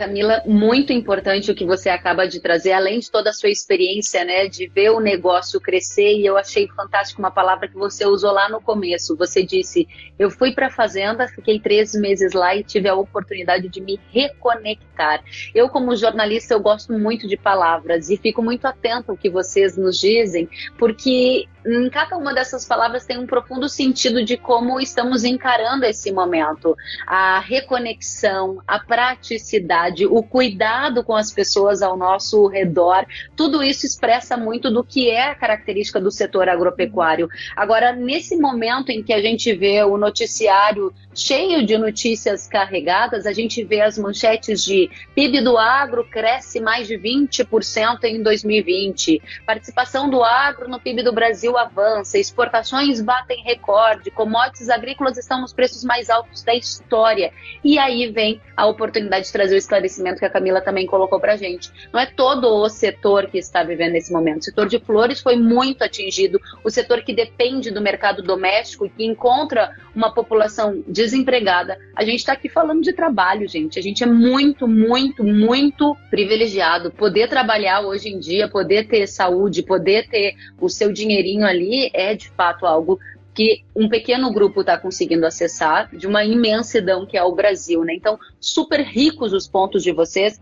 Camila, muito importante o que você acaba de trazer, além de toda a sua experiência, né, de ver o negócio crescer, e eu achei fantástico uma palavra que você usou lá no começo. Você disse: Eu fui para a fazenda, fiquei três meses lá e tive a oportunidade de me reconectar. Eu, como jornalista, eu gosto muito de palavras e fico muito atenta ao que vocês nos dizem, porque em cada uma dessas palavras tem um profundo sentido de como estamos encarando esse momento. A reconexão, a praticidade, o cuidado com as pessoas ao nosso redor, tudo isso expressa muito do que é a característica do setor agropecuário. Agora, nesse momento em que a gente vê o noticiário cheio de notícias carregadas, a gente vê as manchetes de PIB do agro cresce mais de 20% em 2020, participação do agro no PIB do Brasil Brasil avança, exportações batem recorde, commodities agrícolas estão nos preços mais altos da história. E aí vem a oportunidade de trazer o esclarecimento que a Camila também colocou para gente. Não é todo o setor que está vivendo esse momento. O setor de flores foi muito atingido, o setor que depende do mercado doméstico e que encontra uma população desempregada. A gente está aqui falando de trabalho, gente. A gente é muito, muito, muito privilegiado. Poder trabalhar hoje em dia, poder ter saúde, poder ter o seu dinheirinho ali é de fato algo que um pequeno grupo está conseguindo acessar de uma imensidão que é o Brasil, né? Então, super ricos os pontos de vocês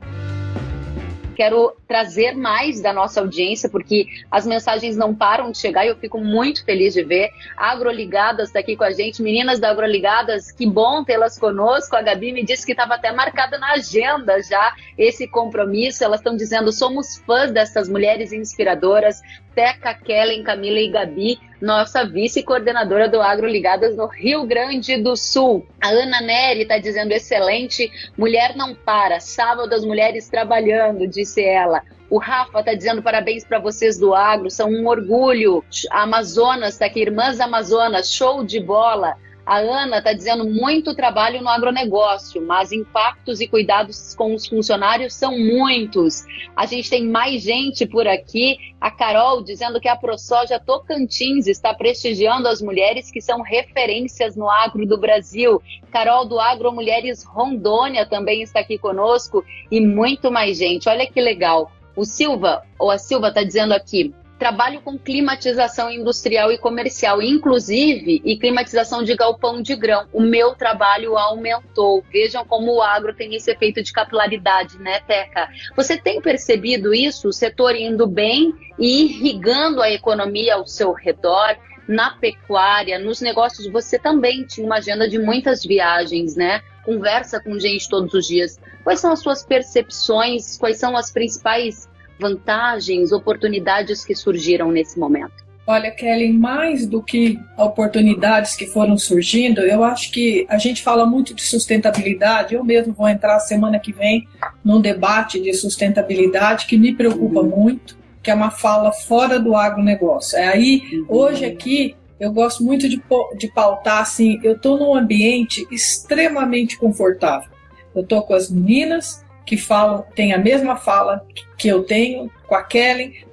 quero trazer mais da nossa audiência, porque as mensagens não param de chegar e eu fico muito feliz de ver. Agroligadas está aqui com a gente, meninas da Agroligadas, que bom tê-las conosco. A Gabi me disse que estava até marcada na agenda já esse compromisso. Elas estão dizendo: somos fãs dessas mulheres inspiradoras. Teca, Kellen, Camila e Gabi, nossa vice-coordenadora do Agro Ligadas no Rio Grande do Sul. A Ana Neri está dizendo excelente, mulher não para, sábado as mulheres trabalhando, disse ela. O Rafa está dizendo parabéns para vocês do agro, são um orgulho. A Amazonas está aqui, Irmãs Amazonas, show de bola. A Ana está dizendo muito trabalho no agronegócio, mas impactos e cuidados com os funcionários são muitos. A gente tem mais gente por aqui. A Carol dizendo que a ProSoja Tocantins está prestigiando as mulheres que são referências no agro do Brasil. Carol do Agro Mulheres Rondônia também está aqui conosco e muito mais gente. Olha que legal. O Silva, ou a Silva está dizendo aqui, trabalho com climatização industrial e comercial, inclusive, e climatização de galpão de grão. O meu trabalho aumentou. Vejam como o agro tem esse efeito de capilaridade, né, Teca? Você tem percebido isso? O setor indo bem e irrigando a economia ao seu redor? Na pecuária, nos negócios, você também tinha uma agenda de muitas viagens, né? Conversa com gente todos os dias. Quais são as suas percepções? Quais são as principais vantagens, oportunidades que surgiram nesse momento?
Olha, Kelly, mais do que oportunidades que foram surgindo, eu acho que a gente fala muito de sustentabilidade. Eu mesmo vou entrar semana que vem num debate de sustentabilidade que me preocupa uhum. muito, que é uma fala fora do agronegócio. É aí, uhum. hoje aqui, eu gosto muito de, de pautar assim: eu estou num ambiente extremamente confortável. Eu estou com as meninas, que falam, tem a mesma fala que eu tenho com a Kelly.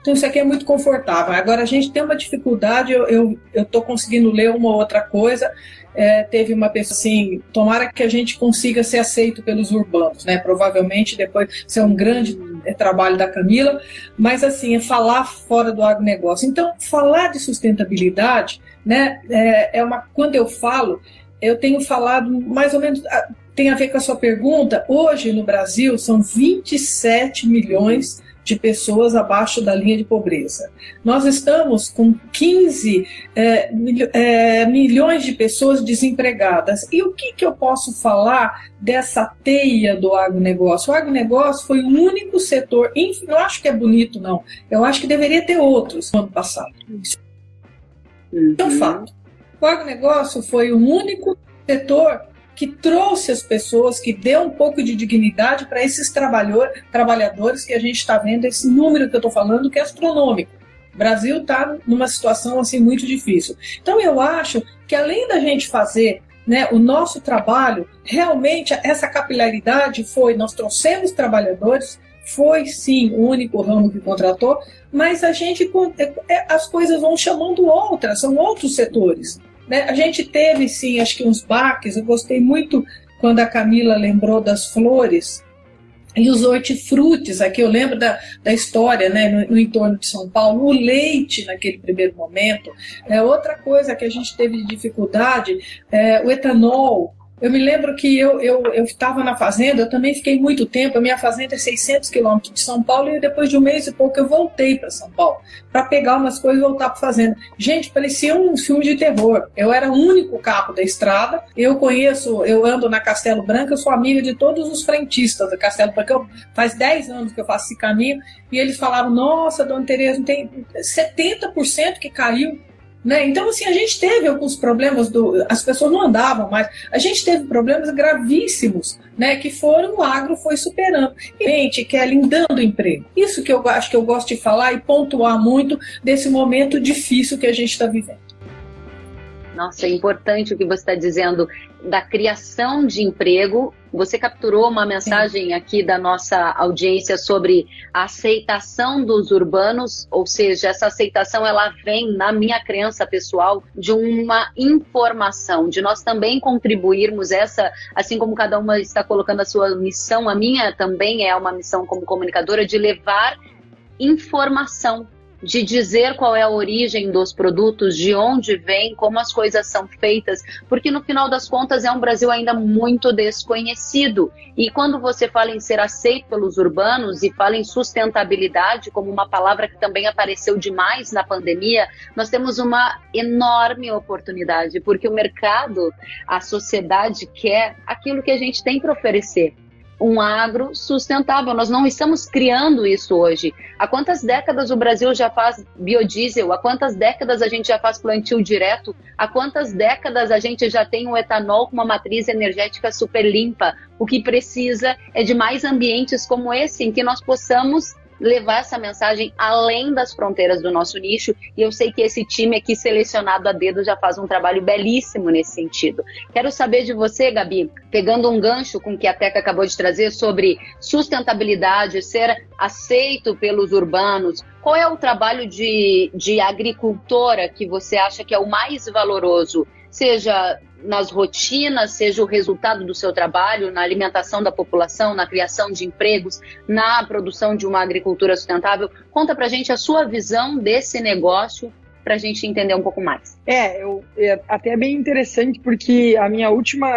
Então isso aqui é muito confortável. Agora a gente tem uma dificuldade, eu estou conseguindo ler uma ou outra coisa. É, teve uma pessoa assim, tomara que a gente consiga ser aceito pelos urbanos, né? Provavelmente depois ser é um grande é, trabalho da Camila, mas assim, é falar fora do agronegócio. Então, falar de sustentabilidade, né? É, é uma quando eu falo, eu tenho falado mais ou menos tem a ver com a sua pergunta. Hoje no Brasil são 27 milhões de pessoas abaixo da linha de pobreza. Nós estamos com 15 é, é, milhões de pessoas desempregadas. E o que, que eu posso falar dessa teia do agronegócio? O agronegócio foi o único setor, não acho que é bonito, não. Eu acho que deveria ter outros no ano passado. Uhum. É um fato. O agronegócio foi o único setor que trouxe as pessoas, que deu um pouco de dignidade para esses trabalhadores que a gente está vendo, esse número que eu estou falando, que é astronômico. O Brasil está numa situação assim muito difícil. Então eu acho que além da gente fazer né, o nosso trabalho, realmente essa capilaridade foi, nós trouxemos trabalhadores, foi sim o único ramo que contratou, mas a gente é, é, as coisas vão chamando outras, são outros setores. Né? A gente teve, sim, acho que uns baques. Eu gostei muito quando a Camila lembrou das flores e os hortifrutis. Aqui eu lembro da, da história né, no, no, entorno de São Paulo. O leite, naquele primeiro momento. É, outra coisa que a gente teve de dificuldade, é, o etanol. Eu me lembro que eu estava eu, eu na fazenda, eu também fiquei muito tempo. A minha fazenda é 600 quilômetros de São Paulo e depois de um mês e pouco eu voltei para São Paulo para pegar umas coisas e voltar para a fazenda. Gente, parecia um filme de terror. Eu era o único carro da estrada. Eu conheço, eu ando na Castelo Branco, eu sou amiga de todos os frentistas da Castelo Branco. Eu, faz 10 anos que eu faço esse caminho e eles falavam: Nossa, Dona Tereza, tem 70% que caiu né? Então, assim, a gente teve alguns problemas, do, as pessoas não andavam mais, a gente teve problemas gravíssimos, né? Que foram, o agro foi superando. E gente, Kelly, dando emprego. Isso que eu acho que eu gosto de falar e pontuar muito desse momento difícil que a gente está vivendo.
Nossa, é importante o que você está dizendo da criação de emprego. Você capturou uma mensagem aqui da nossa audiência sobre a aceitação dos urbanos, ou seja, essa aceitação ela vem, na minha crença pessoal, de uma informação, de nós também contribuirmos essa, assim como cada uma está colocando a sua missão, a minha também é uma missão como comunicadora de levar informação de dizer qual é a origem dos produtos, de onde vem, como as coisas são feitas, porque no final das contas é um Brasil ainda muito desconhecido. E quando você fala em ser aceito pelos urbanos e fala em sustentabilidade como uma palavra que também apareceu demais na pandemia, nós temos uma enorme oportunidade, porque o mercado, a sociedade quer aquilo que a gente tem para oferecer um agro sustentável. Nós não estamos criando isso hoje. Há quantas décadas o Brasil já faz biodiesel? Há quantas décadas a gente já faz plantio direto? Há quantas décadas a gente já tem o etanol com uma matriz energética super limpa? O que precisa é de mais ambientes como esse, em que nós possamos levar essa mensagem além das fronteiras do nosso nicho. E eu sei que esse time aqui selecionado a dedo já faz um trabalho belíssimo nesse sentido. Quero saber de você, Gabi, pegando um gancho com o que a Teca acabou de trazer sobre sustentabilidade, ser aceito pelos urbanos. Qual é o trabalho de, de agricultora que você acha que é o mais valoroso? seja nas rotinas, seja o resultado do seu trabalho, na alimentação da população, na criação de empregos, na produção de uma agricultura sustentável. Conta pra gente a sua visão desse negócio para a gente entender um pouco mais.
É, eu, é até bem interessante porque a minha última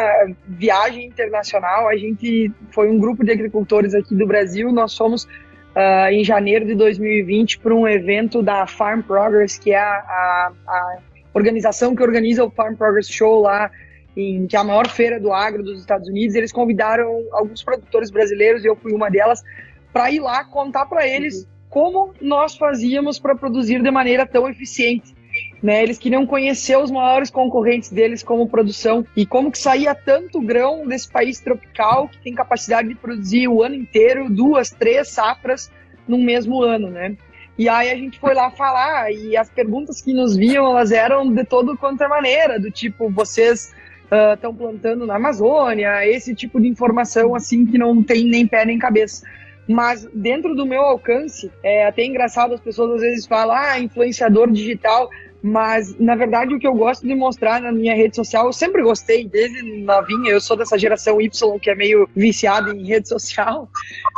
viagem internacional, a gente foi um grupo de agricultores aqui do Brasil, nós fomos uh, em janeiro de 2020 para um evento da Farm Progress, que é a, a, a, organização que organiza o Farm Progress Show lá, em, que é a maior feira do agro dos Estados Unidos. Eles convidaram alguns produtores brasileiros, e eu fui uma delas, para ir lá contar para eles uhum. como nós fazíamos para produzir de maneira tão eficiente. Né, eles queriam conhecer os maiores concorrentes deles como produção e como que saía tanto grão desse país tropical que tem capacidade de produzir o ano inteiro duas, três safras no mesmo ano, né? E aí a gente foi lá falar e as perguntas que nos vinham elas eram de todo quanto é maneira, do tipo vocês estão uh, plantando na Amazônia, esse tipo de informação assim que não tem nem pé nem cabeça. Mas dentro do meu alcance, é até engraçado, as pessoas às vezes falam, ah, influenciador digital. Mas, na verdade, o que eu gosto de mostrar na minha rede social, eu sempre gostei, desde novinha, eu sou dessa geração Y que é meio viciada em rede social.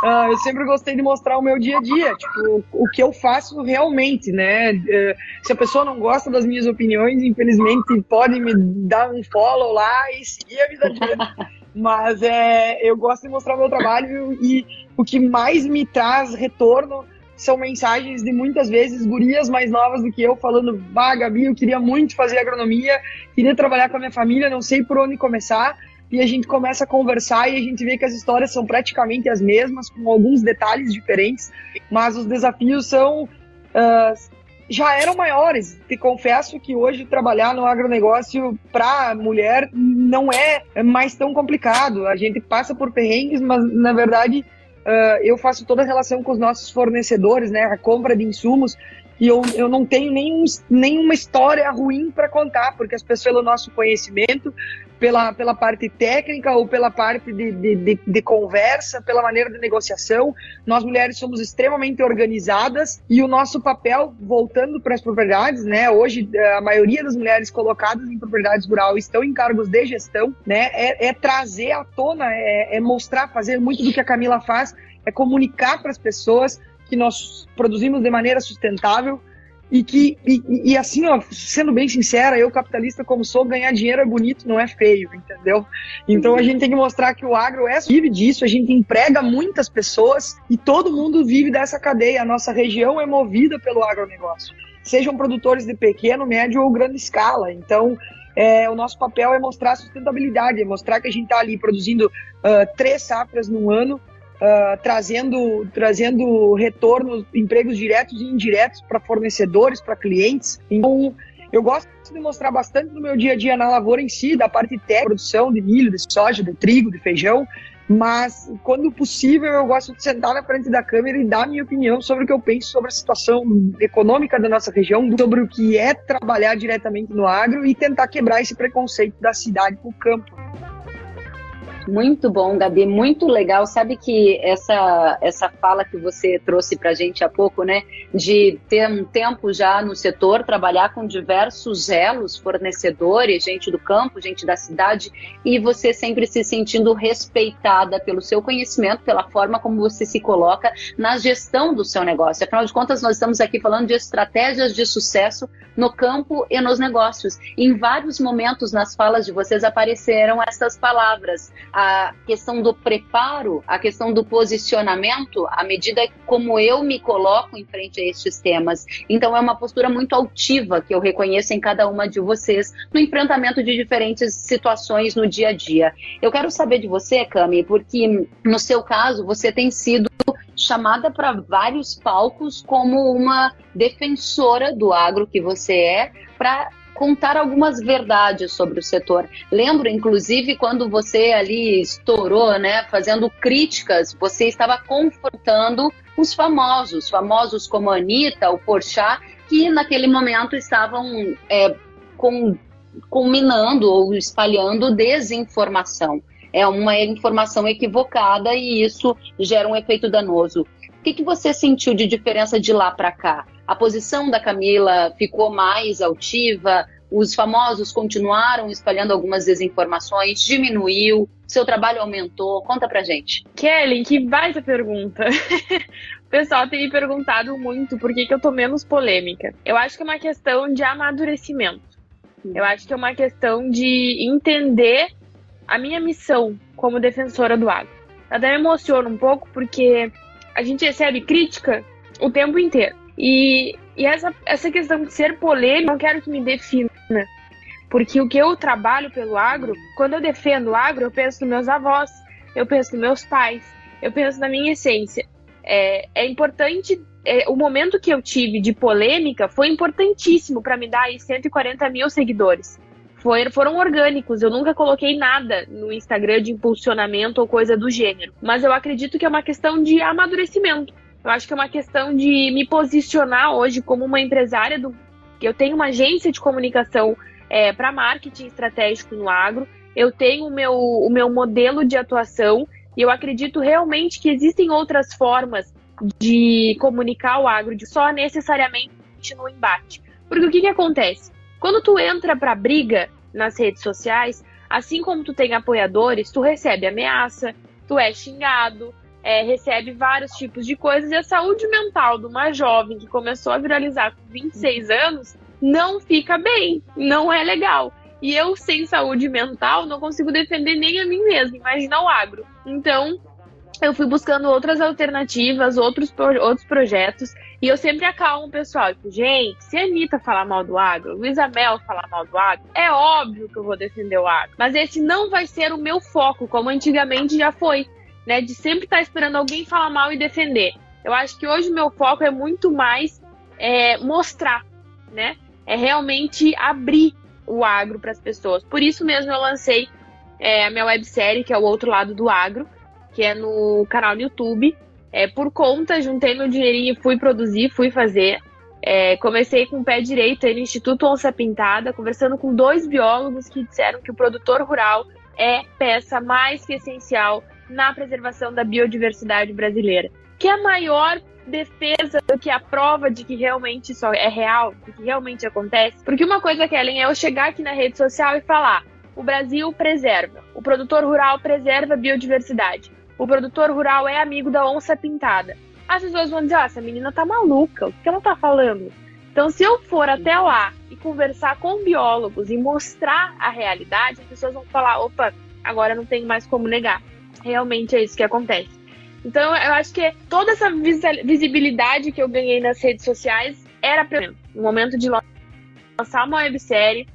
Uh, eu sempre gostei de mostrar o meu dia a dia, tipo, o que eu faço realmente, né? Uh, se a pessoa não gosta das minhas opiniões, infelizmente pode me dar um follow lá e seguir a vida dele. Mas é, eu gosto de mostrar o meu trabalho e o que mais me traz retorno são mensagens de muitas vezes gurias mais novas do que eu falando, bah, Gabi, eu queria muito fazer agronomia, queria trabalhar com a minha família, não sei por onde começar. E a gente começa a conversar e a gente vê que as histórias são praticamente as mesmas, com alguns detalhes diferentes, mas os desafios são. Uh, já eram maiores. Te confesso que hoje trabalhar no agronegócio para mulher não é mais tão complicado. A gente passa por perrengues, mas na verdade uh, eu faço toda a relação com os nossos fornecedores, né? A compra de insumos. E eu, eu não tenho nenhum, nenhuma história ruim para contar, porque as pessoas, pelo nosso conhecimento, pela, pela parte técnica ou pela parte de, de, de, de, conversa, pela maneira de negociação. Nós mulheres somos extremamente organizadas e o nosso papel, voltando para as propriedades, né? Hoje a maioria das mulheres colocadas em propriedades rurais estão em cargos de gestão, né? É, é trazer à tona, é, é mostrar, fazer muito do que a Camila faz, é comunicar para as pessoas que nós produzimos de maneira sustentável e que, e, e, assim, ó, sendo bem sincera, eu capitalista como sou, ganhar dinheiro é bonito, não é feio, entendeu? Então a gente tem que mostrar que o agro é vive disso, a gente emprega muitas pessoas e todo mundo vive dessa cadeia. A nossa região é movida pelo agronegócio. Sejam produtores de pequeno, médio ou grande escala. Então, é, o nosso papel é mostrar sustentabilidade, é mostrar que a gente está ali produzindo uh, três safras no ano, uh, trazendo, trazendo retornos, empregos diretos e indiretos para fornecedores, para clientes. Então, eu gosto de mostrar bastante no meu dia a dia na lavoura em si, da parte técnica, produção de milho, de soja, de trigo, de feijão, mas quando possível eu gosto de sentar na frente da câmera e dar a minha opinião sobre o que eu penso sobre a situação econômica da nossa região, sobre o que é trabalhar diretamente no agro e tentar quebrar esse preconceito da cidade com o campo.
Muito bom, Gabi, muito legal. Sabe que essa, essa fala que você trouxe para a gente há pouco, né, de ter um tempo já no setor, trabalhar com diversos elos, fornecedores, gente do campo, gente da cidade, e você sempre se sentindo respeitada pelo seu conhecimento, pela forma como você se coloca na gestão do seu negócio. Afinal de contas, nós estamos aqui falando de estratégias de sucesso no campo e nos negócios. Em vários momentos nas falas de vocês apareceram essas palavras a questão do preparo, a questão do posicionamento, à medida como eu me coloco em frente a estes temas. Então é uma postura muito altiva que eu reconheço em cada uma de vocês no enfrentamento de diferentes situações no dia a dia. Eu quero saber de você, Cami, porque no seu caso você tem sido chamada para vários palcos como uma defensora do agro que você é, para contar algumas verdades sobre o setor. Lembro, inclusive, quando você ali estourou, né, fazendo críticas, você estava confrontando os famosos, famosos como a Anitta, o Porchat, que naquele momento estavam é, com, culminando ou espalhando desinformação. É uma informação equivocada e isso gera um efeito danoso. O que, que você sentiu de diferença de lá para cá? A posição da Camila ficou mais altiva? Os famosos continuaram espalhando algumas desinformações, diminuiu, seu trabalho aumentou? Conta pra gente.
Kelly, que baita pergunta. o pessoal tem me perguntado muito por que, que eu tô menos polêmica. Eu acho que é uma questão de amadurecimento. Eu acho que é uma questão de entender a minha missão como defensora do agro. Até me emociona um pouco porque a gente recebe crítica o tempo inteiro. E, e essa, essa questão de ser polêmica, não quero que me defina. Porque o que eu trabalho pelo agro, quando eu defendo o agro, eu penso nos meus avós, eu penso nos meus pais, eu penso na minha essência. É, é importante, é, o momento que eu tive de polêmica foi importantíssimo para me dar aí 140 mil seguidores. Foi, foram orgânicos, eu nunca coloquei nada no Instagram de impulsionamento ou coisa do gênero. Mas eu acredito que é uma questão de amadurecimento. Eu acho que é uma questão de me posicionar hoje como uma empresária do. Eu tenho uma agência de comunicação é, para marketing estratégico no agro, eu tenho o meu, o meu modelo de atuação e eu acredito realmente que existem outras formas de comunicar o agro, de só necessariamente no embate. Porque o que, que acontece? Quando tu entra para briga nas redes sociais, assim como tu tem apoiadores, tu recebe ameaça, tu é xingado, é, recebe vários tipos de coisas e a saúde mental de uma jovem que começou a viralizar com 26 anos não fica bem, não é legal. E eu, sem saúde mental, não consigo defender nem a mim mesma, imagina o agro. Então, eu fui buscando outras alternativas, outros, outros projetos, e eu sempre acalmo o pessoal. Tipo, gente, se a Anitta falar mal do agro, Luísa Mel falar mal do agro, é óbvio que eu vou defender o agro. Mas esse não vai ser o meu foco, como antigamente já foi né? De sempre estar tá esperando alguém falar mal e defender. Eu acho que hoje o meu foco é muito mais é, mostrar, né? É realmente abrir o agro para as pessoas. Por isso mesmo eu lancei é, a minha websérie, que é o outro lado do agro, que é no canal do YouTube. É, por conta, juntei meu dinheirinho, fui produzir, fui fazer. É, comecei com o pé direito aí no Instituto Onça Pintada, conversando com dois biólogos que disseram que o produtor rural é peça mais que essencial na preservação da biodiversidade brasileira, que é a maior defesa do que a prova de que realmente isso é real, de que realmente acontece. Porque uma coisa, Kellen, é eu chegar aqui na rede social e falar: o Brasil preserva, o produtor rural preserva a biodiversidade, o produtor rural é amigo da onça pintada. As pessoas vão dizer: ah, essa menina tá maluca, o que ela tá falando? Então, se eu for até lá e conversar com biólogos e mostrar a realidade, as pessoas vão falar: opa, agora não tem mais como negar realmente é isso que acontece. Então, eu acho que toda essa visibilidade que eu ganhei nas redes sociais era para no momento de lançar uma websérie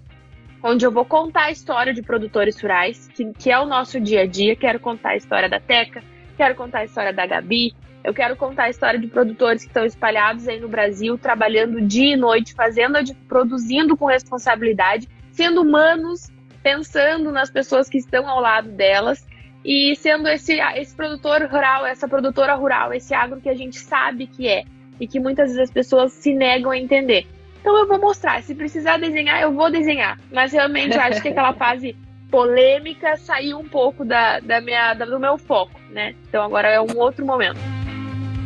onde eu vou contar a história de produtores rurais, que, que é o nosso dia a dia. Quero contar a história da Teca, quero contar a história da Gabi, eu quero contar a história de produtores que estão espalhados aí no Brasil, trabalhando dia e noite, fazendo, produzindo com responsabilidade, sendo humanos, pensando nas pessoas que estão ao lado delas e sendo esse, esse produtor rural, essa produtora rural, esse agro que a gente sabe que é e que muitas vezes as pessoas se negam a entender. Então eu vou mostrar, se precisar desenhar, eu vou desenhar. Mas realmente acho que aquela fase polêmica saiu um pouco da, da minha, do meu foco, né? Então agora é um outro momento.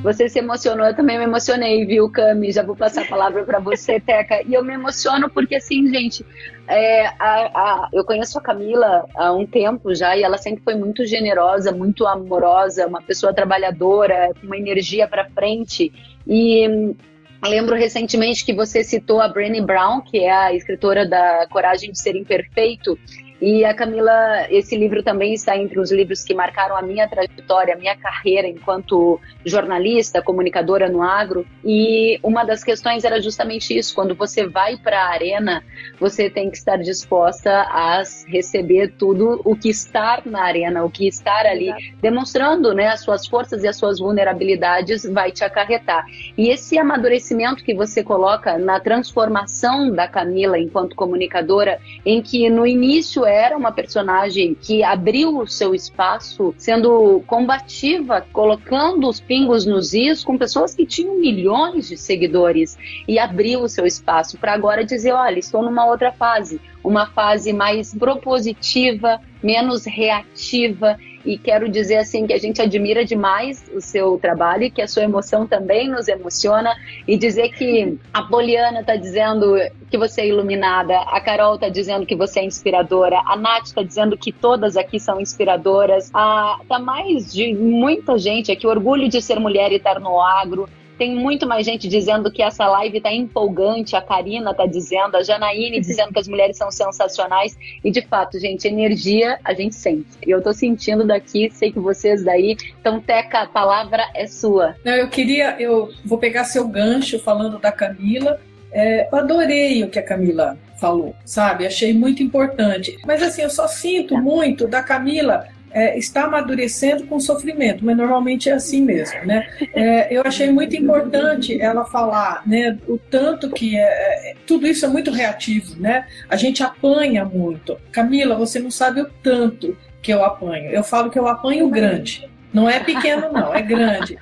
Você se emocionou, eu também me emocionei, viu, Cami? Já vou passar a palavra para você, Teca. E eu me emociono porque, assim, gente, é, a, a, eu conheço a Camila há um tempo já e ela sempre foi muito generosa, muito amorosa, uma pessoa trabalhadora, com uma energia para frente. E lembro recentemente que você citou a Brené Brown, que é a escritora da Coragem de Ser Imperfeito, e a Camila, esse livro também está entre os livros que marcaram a minha trajetória, a minha carreira enquanto jornalista, comunicadora no agro. E uma das questões era justamente isso: quando você vai para a arena, você tem que estar disposta a receber tudo o que estar na arena, o que estar ali, Exato. demonstrando né, as suas forças e as suas vulnerabilidades vai te acarretar. E esse amadurecimento que você coloca na transformação da Camila enquanto comunicadora, em que no início era uma personagem que abriu o seu espaço, sendo combativa, colocando os pingos nos is com pessoas que tinham milhões de seguidores e abriu o seu espaço para agora dizer, olha, estou numa outra fase, uma fase mais propositiva, menos reativa e quero dizer assim que a gente admira demais o seu trabalho e que a sua emoção também nos emociona. E dizer que a Poliana está dizendo que você é iluminada, a Carol está dizendo que você é inspiradora, a Nath está dizendo que todas aqui são inspiradoras, a, tá mais de muita gente aqui, orgulho de ser mulher e estar no agro, tem muito mais gente dizendo que essa live está empolgante, a Karina está dizendo, a Janaíne dizendo que as mulheres são sensacionais. E de fato, gente, energia a gente sente. E eu estou sentindo daqui, sei que vocês daí. Então, Teca, a palavra é sua.
Não, eu queria, eu vou pegar seu gancho falando da Camila. É, eu adorei o que a Camila falou, sabe? Achei muito importante. Mas assim, eu só sinto muito da Camila é, está amadurecendo com sofrimento, mas normalmente é assim mesmo, né? É, eu achei muito importante ela falar, né, o tanto que é, é, tudo isso é muito reativo, né? A gente apanha muito. Camila, você não sabe o tanto que eu apanho. Eu falo que eu apanho grande. Não é pequeno, não, é grande.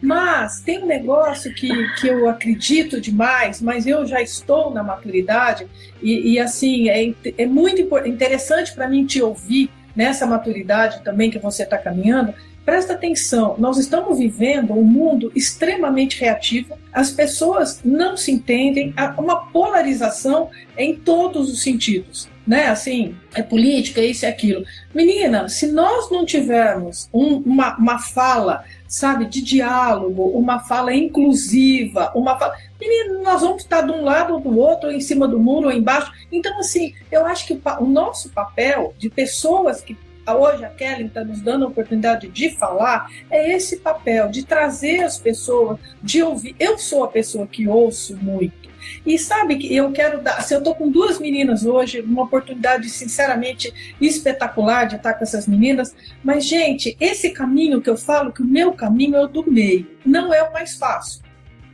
Mas tem um negócio que, que eu acredito demais, mas eu já estou na maturidade e, e assim, é, é muito interessante para mim te ouvir nessa maturidade também que você está caminhando, presta atenção, nós estamos vivendo um mundo extremamente reativo, as pessoas não se entendem, há uma polarização em todos os sentidos. Né, assim, é política, isso e aquilo. Menina, se nós não tivermos um, uma, uma fala, sabe, de diálogo, uma fala inclusiva, uma fala. Menina, nós vamos estar de um lado ou do outro, ou em cima do muro, ou embaixo. Então, assim, eu acho que o, o nosso papel de pessoas que hoje a Kelly está nos dando a oportunidade de falar, é esse papel de trazer as pessoas, de ouvir. Eu sou a pessoa que ouço muito. E sabe que eu quero dar. Se eu estou com duas meninas hoje, uma oportunidade sinceramente espetacular de estar com essas meninas. Mas, gente, esse caminho que eu falo, que o meu caminho é o do meio, não é o mais fácil.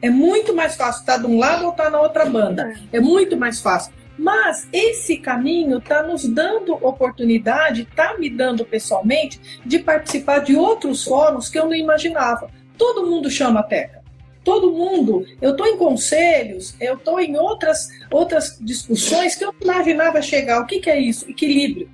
É muito mais fácil estar de um lado ou estar na outra banda. É muito mais fácil. Mas esse caminho está nos dando oportunidade, está me dando pessoalmente, de participar de outros fóruns que eu não imaginava. Todo mundo chama a Teca. Todo mundo. Eu estou em conselhos, eu estou em outras, outras discussões que eu não imaginava chegar. O que, que é isso? Equilíbrio.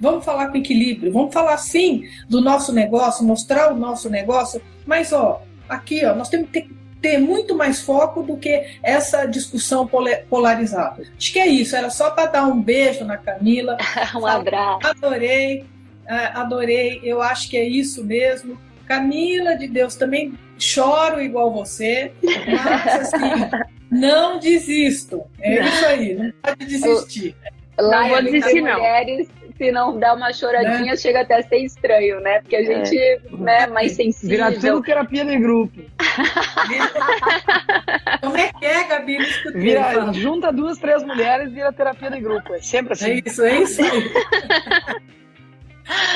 Vamos falar com equilíbrio, vamos falar sim do nosso negócio, mostrar o nosso negócio, mas ó, aqui ó, nós temos que ter ter muito mais foco do que essa discussão polarizada. Acho que é isso, era só para dar um beijo na Camila.
um abraço.
Adorei, é, adorei, eu acho que é isso mesmo. Camila de Deus, também choro igual você, mas assim, não desisto. É isso aí, não pode desistir.
Lá não vou desistir, não. mulheres se não dá uma choradinha, né? chega até a ser estranho, né? Porque a gente é né, mais sensível.
Vira tudo terapia de grupo.
Como é que é, Gabi?
Vira, junta duas, três mulheres, vira terapia de grupo. É sempre assim.
É isso, é isso.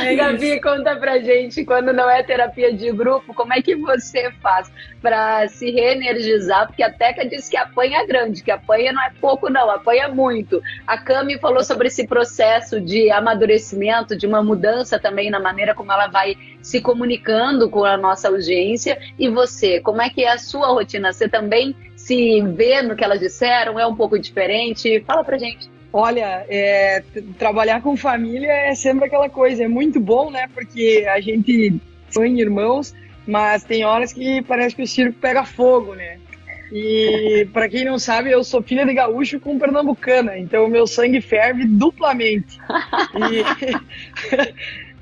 É Gabi, conta pra gente, quando não é terapia de grupo, como é que você faz para se reenergizar? Porque a Teca disse que apanha grande, que apanha não é pouco, não, apanha muito. A Cami falou sobre esse processo de amadurecimento, de uma mudança também na maneira como ela vai se comunicando com a nossa audiência. E você, como é que é a sua rotina? Você também se vê no que elas disseram? É um pouco diferente? Fala pra gente.
Olha, é, trabalhar com família é sempre aquela coisa, é muito bom, né? Porque a gente foi irmãos, mas tem horas que parece que o circo pega fogo, né? E para quem não sabe, eu sou filha de gaúcho com pernambucana, então meu sangue ferve duplamente.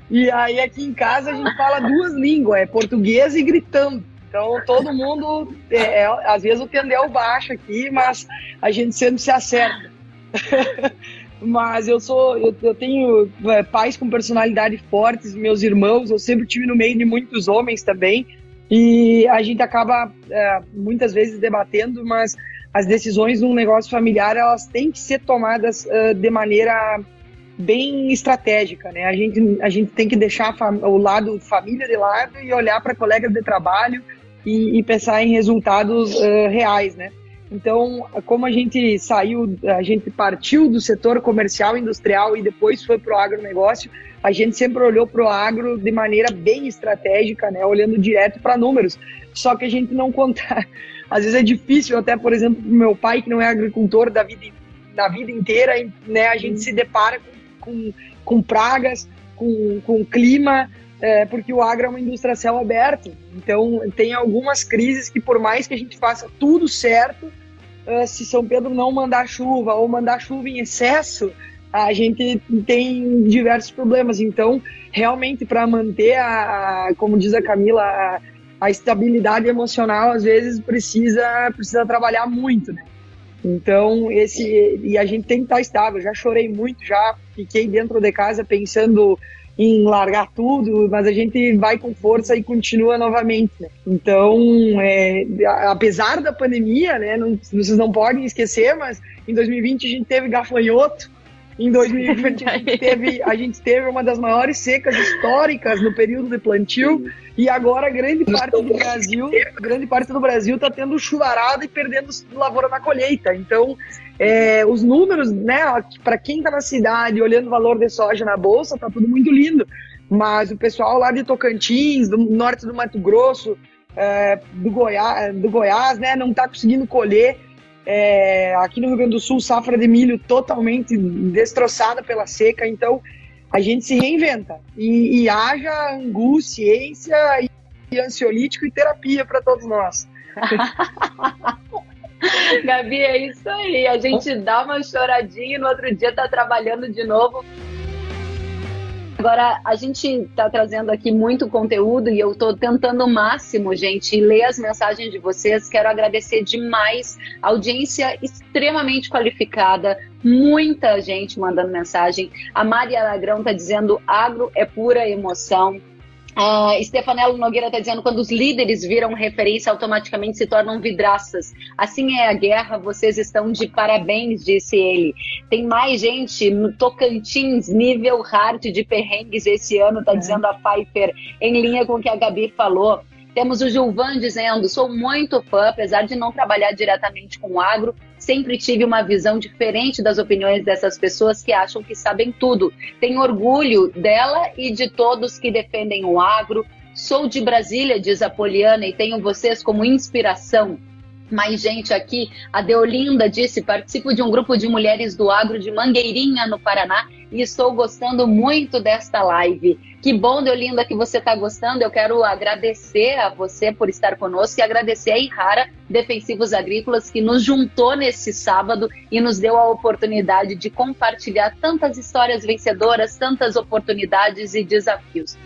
E, e aí aqui em casa a gente fala duas línguas, é português e gritando. Então todo mundo, é, é, às vezes o tendel baixo aqui, mas a gente sempre se acerta. Mas eu sou, eu, eu tenho é, pais com personalidade fortes, meus irmãos, eu sempre tive no meio de muitos homens também, e a gente acaba é, muitas vezes debatendo, mas as decisões num negócio familiar elas têm que ser tomadas uh, de maneira bem estratégica, né? A gente, a gente tem que deixar o lado família de lado e olhar para colegas de trabalho e, e, pensar em resultados uh, reais, né? Então, como a gente saiu, a gente partiu do setor comercial industrial e depois foi para o agronegócio, a gente sempre olhou para o agro de maneira bem estratégica, né, olhando direto para números. Só que a gente não conta. Às vezes é difícil, até por exemplo, para meu pai, que não é agricultor da vida, da vida inteira, né, a gente se depara com, com, com pragas, com, com clima, é, porque o agro é uma indústria a céu aberto. Então, tem algumas crises que, por mais que a gente faça tudo certo, se São Pedro não mandar chuva ou mandar chuva em excesso, a gente tem diversos problemas. Então, realmente, para manter, a, a, como diz a Camila, a, a, estabilidade emocional, às vezes precisa, precisa trabalhar muito, né? Então, esse. E a gente tem que estar estável. Já chorei muito, já fiquei dentro de casa pensando em largar tudo, mas a gente vai com força e continua novamente. Né? Então, é, apesar da pandemia, né, não, vocês não podem esquecer, mas em 2020 a gente teve gafanhoto, em 2020 a gente, teve, a gente teve uma das maiores secas históricas no período de plantio e agora grande parte do Brasil, grande parte do Brasil está tendo chuvarada e perdendo lavoura na colheita. Então, é, os números, né, para quem está na cidade olhando o valor de soja na bolsa, tá tudo muito lindo. Mas o pessoal lá de Tocantins, do norte do Mato Grosso, é, do, Goiás, do Goiás, né, não está conseguindo colher. É, aqui no Rio Grande do Sul, safra de milho totalmente destroçada pela seca. Então, a gente se reinventa. E, e haja angu, ciência e, e ansiolítico e terapia para todos nós.
Gabi, é isso aí. A gente dá uma choradinha e no outro dia tá trabalhando de novo. Agora, a gente está trazendo aqui muito conteúdo e eu estou tentando o máximo, gente, ler as mensagens de vocês. Quero agradecer demais audiência extremamente qualificada, muita gente mandando mensagem. A Maria Lagrão está dizendo: agro é pura emoção. Uh, Stefanello Nogueira está dizendo quando os líderes viram referência automaticamente se tornam vidraças. Assim é a guerra, vocês estão de parabéns, disse ele. Tem mais gente no Tocantins, nível hard de perrengues esse ano, está é. dizendo a Pfeiffer, em linha com o que a Gabi falou. Temos o Gilvan dizendo: sou muito fã, apesar de não trabalhar diretamente com o agro, sempre tive uma visão diferente das opiniões dessas pessoas que acham que sabem tudo. Tenho orgulho dela e de todos que defendem o agro. Sou de Brasília, diz a Poliana, e tenho vocês como inspiração mais gente aqui. A Deolinda disse: participo de um grupo de mulheres do agro de Mangueirinha, no Paraná, e estou gostando muito desta live. Que bom, Deolinda, que você está gostando. Eu quero agradecer a você por estar conosco e agradecer a Irara Defensivos Agrícolas, que nos juntou nesse sábado e nos deu a oportunidade de compartilhar tantas histórias vencedoras, tantas oportunidades e desafios.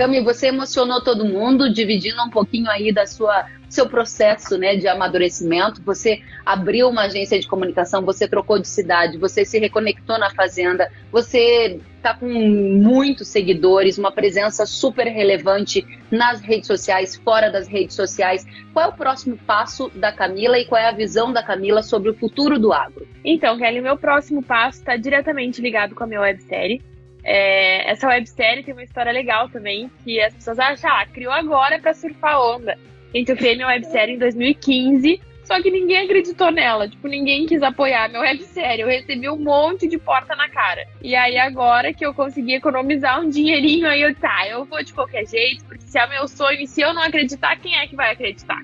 Cami, você emocionou todo mundo, dividindo um pouquinho aí da sua seu processo, né, de amadurecimento. Você abriu uma agência de comunicação, você trocou de cidade, você se reconectou na fazenda, você está com muitos seguidores, uma presença super relevante nas redes sociais, fora das redes sociais. Qual é o próximo passo da Camila e qual é a visão da Camila sobre o futuro do agro?
Então, Kelly, meu próximo passo está diretamente ligado com a minha websérie. É, essa websérie tem uma história legal também, que as pessoas acham, ah, criou agora para surfar onda. Gente, eu criei minha websérie em 2015, só que ninguém acreditou nela. Tipo, ninguém quis apoiar minha websérie. Eu recebi um monte de porta na cara. E aí, agora que eu consegui economizar um dinheirinho, aí eu, tá, eu vou de qualquer jeito, porque se é meu sonho e se eu não acreditar, quem é que vai acreditar?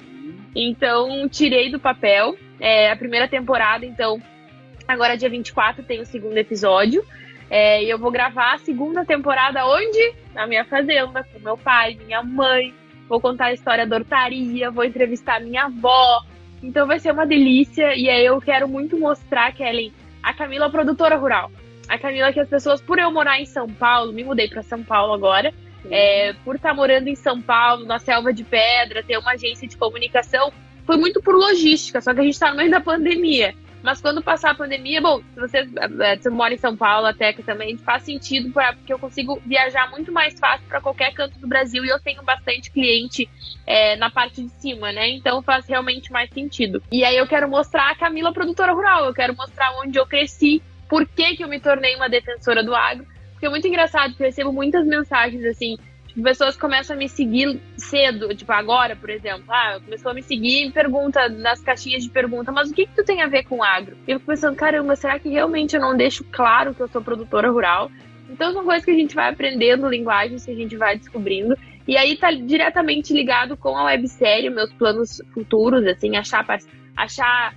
Então, tirei do papel. É, a primeira temporada, então, agora dia 24 tem o segundo episódio. É, e eu vou gravar a segunda temporada onde? Na minha fazenda, com meu pai, minha mãe. Vou contar a história da hortaria, vou entrevistar minha avó. Então vai ser uma delícia. E aí eu quero muito mostrar, Kellen, a Camila produtora rural. A Camila que as pessoas, por eu morar em São Paulo, me mudei para São Paulo agora. É, por estar tá morando em São Paulo, na selva de pedra, ter uma agência de comunicação, foi muito por logística, só que a gente está no meio da pandemia. Mas quando passar a pandemia, bom, se você, é, você mora em São Paulo, até que também faz sentido, pra, porque eu consigo viajar muito mais fácil para qualquer canto do Brasil e eu tenho bastante cliente é, na parte de cima, né? Então faz realmente mais sentido. E aí eu quero mostrar a Camila produtora rural, eu quero mostrar onde eu cresci, por que, que eu me tornei uma defensora do agro. Porque é muito engraçado, eu recebo muitas mensagens assim, pessoas começam a me seguir cedo, tipo agora, por exemplo, ah, começou a me seguir e pergunta nas caixinhas de pergunta, mas o que que tu tem a ver com agro? E eu fico pensando, caramba, será que realmente eu não deixo claro que eu sou produtora rural? Então são coisas que a gente vai aprendendo, linguagens que a gente vai descobrindo. E aí tá diretamente ligado com a websérie, meus planos futuros, assim, achar, achar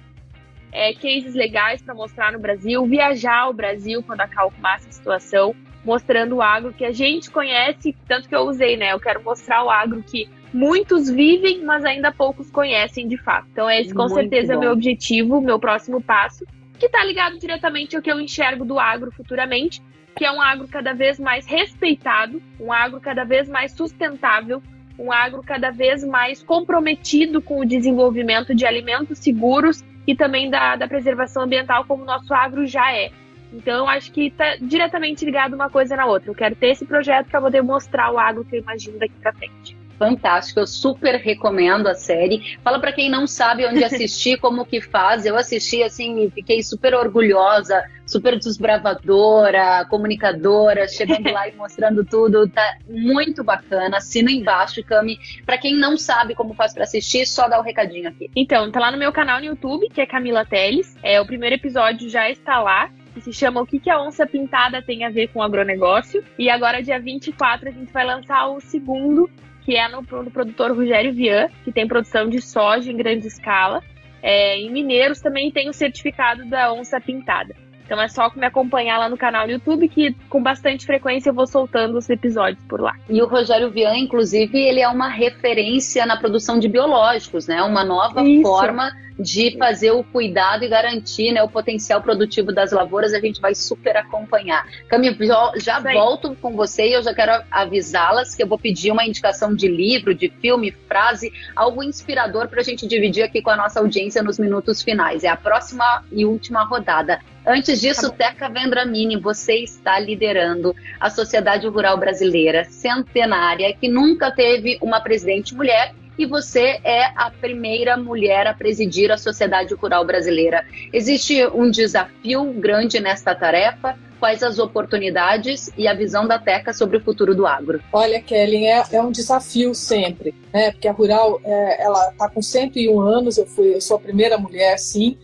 é, cases legais para mostrar no Brasil, viajar ao Brasil quando acalmar essa situação mostrando o agro que a gente conhece, tanto que eu usei, né? Eu quero mostrar o agro que muitos vivem, mas ainda poucos conhecem de fato. Então, esse com Muito certeza bom. é o meu objetivo, meu próximo passo, que está ligado diretamente ao que eu enxergo do agro futuramente, que é um agro cada vez mais respeitado, um agro cada vez mais sustentável, um agro cada vez mais comprometido com o desenvolvimento de alimentos seguros e também da, da preservação ambiental, como o nosso agro já é. Então, acho que está diretamente ligado uma coisa na outra. Eu quero ter esse projeto para poder mostrar o agro que eu imagino daqui para frente
fantástico, eu super recomendo a série. Fala para quem não sabe onde assistir, como que faz. Eu assisti assim, fiquei super orgulhosa, super desbravadora, comunicadora, chegando lá e mostrando tudo, tá muito bacana. Assina embaixo, Cami. Para quem não sabe como faz para assistir, só dá o um recadinho aqui.
Então, tá lá no meu canal no YouTube, que é Camila Teles. É, o primeiro episódio já está lá que se chama O que, que a onça pintada tem a ver com agronegócio. E agora, dia 24, a gente vai lançar o segundo, que é no, produtor Rogério Vian, que tem produção de soja em grande escala. É, em Mineiros também tem o certificado da onça pintada. Então é só me acompanhar lá no canal do YouTube que com bastante frequência eu vou soltando os episódios por lá.
E o Rogério Vian, inclusive, ele é uma referência na produção de biológicos, né? Uma nova Isso. forma de fazer o cuidado e garantir né, o potencial produtivo das lavouras, a gente vai super acompanhar. Camila, já volto com você e eu já quero avisá-las que eu vou pedir uma indicação de livro, de filme, frase, algo inspirador para a gente dividir aqui com a nossa audiência nos minutos finais. É a próxima e última rodada. Antes disso, tá Teca Vendramini, você está liderando a Sociedade Rural Brasileira centenária, que nunca teve uma presidente mulher e você é a primeira mulher a presidir a Sociedade Rural Brasileira. Existe um desafio grande nesta tarefa? Quais as oportunidades e a visão da Teca sobre o futuro do agro?
Olha, Kelly, é, é um desafio sempre, né? Porque a Rural, é, ela está com 101 anos, eu, fui, eu sou a primeira mulher, sim,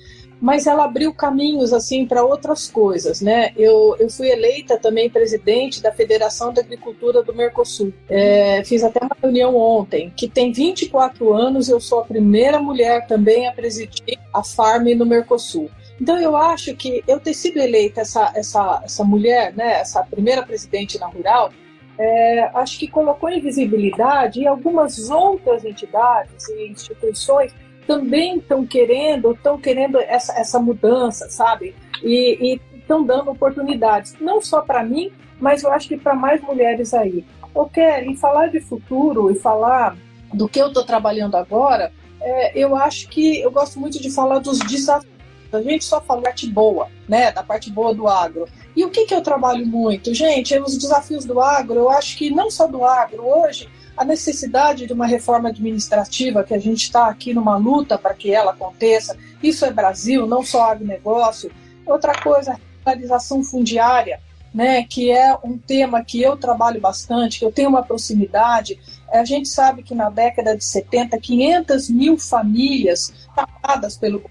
mas ela abriu caminhos assim para outras coisas, né? Eu, eu fui eleita também presidente da Federação da Agricultura do Mercosul. É, fiz até uma reunião ontem, que tem 24 anos, eu sou a primeira mulher também a presidir a Farm no Mercosul. Então eu acho que eu ter sido eleita essa, essa, essa mulher, né, essa primeira presidente na Rural, é, acho que colocou em visibilidade e algumas outras entidades e instituições também estão querendo, estão querendo essa, essa mudança, sabe? E estão dando oportunidades, não só para mim, mas eu acho que para mais mulheres aí. Eu quero, falar de futuro e falar do que eu estou trabalhando agora, é, eu acho que eu gosto muito de falar dos desafios. A gente só fala da parte boa, né? Da parte boa do agro. E o que, que eu trabalho muito? Gente, os desafios do agro, eu acho que não só do agro, hoje a necessidade de uma reforma administrativa, que a gente está aqui numa luta para que ela aconteça. Isso é Brasil, não só agronegócio. Outra coisa, a regularização fundiária, né, que é um tema que eu trabalho bastante, que eu tenho uma proximidade. A gente sabe que na década de 70, 500 mil famílias tapadas pelo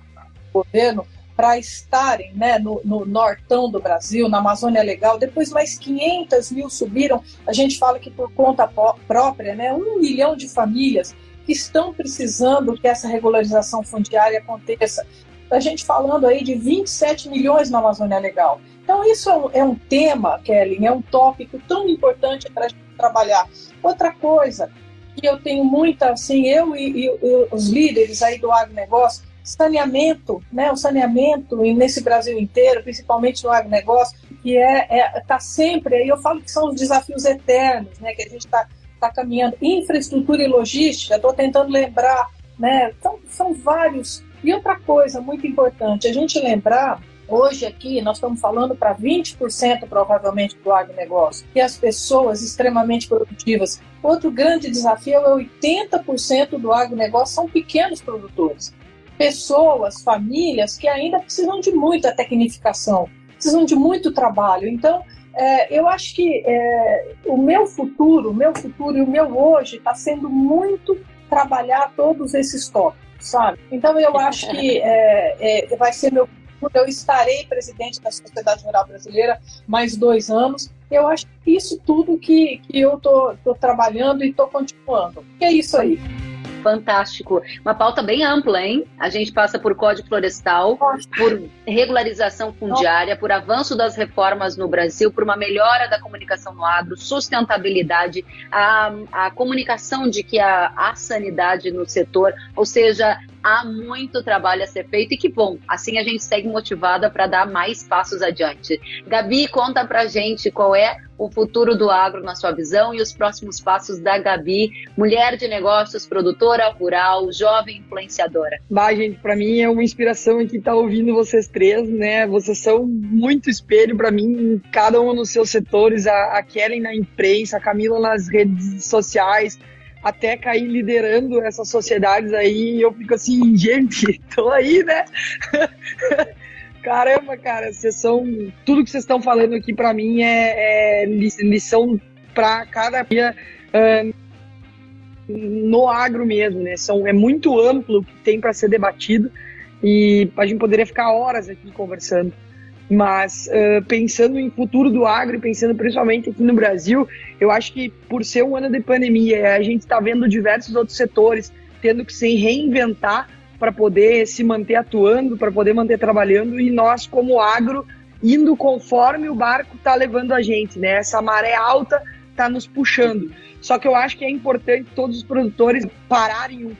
governo para estarem né, no, no, nortão do Brasil, na Amazônia Legal. Depois mais 500 mil subiram. A gente fala que por conta própria, né, um milhão de famílias que estão precisando que essa regularização fundiária aconteça. A gente falando aí de 27 milhões na Amazônia Legal. Então isso é um, é um tema, Kelly, é um tópico tão importante para a gente trabalhar. Outra coisa que eu tenho muita, assim, eu e, e os líderes aí do agronegócio, saneamento, né, o saneamento nesse Brasil inteiro, principalmente no agronegócio, que é, é tá sempre aí, eu falo que são os desafios eternos, né, que a gente está tá caminhando, infraestrutura e logística, estou tentando lembrar, né, então, são vários. E outra coisa muito importante, a gente lembrar Hoje aqui nós estamos falando para 20% provavelmente do agronegócio e as pessoas extremamente produtivas. Outro grande desafio é 80% do agronegócio são pequenos produtores pessoas, famílias que ainda precisam de muita tecnificação, precisam de muito trabalho. Então, é, eu acho que é, o meu futuro, o meu futuro e o meu hoje está sendo muito trabalhar todos esses tópicos, sabe? Então, eu acho que é, é vai ser meu eu estarei presidente da Sociedade Rural Brasileira mais dois anos. Eu acho que isso tudo que, que eu estou trabalhando e estou continuando. Que é isso aí.
Fantástico. Uma pauta bem ampla, hein? A gente passa por Código Florestal, por regularização fundiária, por avanço das reformas no Brasil, por uma melhora da comunicação no agro, sustentabilidade, a, a comunicação de que há, há sanidade no setor, ou seja, há muito trabalho a ser feito e que bom, assim a gente segue motivada para dar mais passos adiante. Gabi, conta pra gente qual é o futuro do agro na sua visão e os próximos passos da Gabi, mulher de negócios, produtora rural, jovem influenciadora.
Bah, gente, para mim é uma inspiração aqui estar tá ouvindo vocês três, né? Vocês são muito espelho para mim, cada um nos seus setores, a, a Kellen na imprensa, a Camila nas redes sociais, até cair liderando essas sociedades aí, e eu fico assim, gente, tô aí, né? Caramba, cara, vocês são. Tudo que vocês estão falando aqui para mim é, é lição para cada dia uh, no agro mesmo, né? São, é muito amplo o que tem para ser debatido e a gente poderia ficar horas aqui conversando. Mas uh, pensando em futuro do agro pensando principalmente aqui no Brasil, eu acho que por ser um ano de pandemia, a gente está vendo diversos outros setores tendo que se reinventar para poder se manter atuando, para poder manter trabalhando e nós como agro indo conforme o barco está levando a gente, né? Essa maré alta está nos puxando. Só que eu acho que é importante todos os produtores pararem um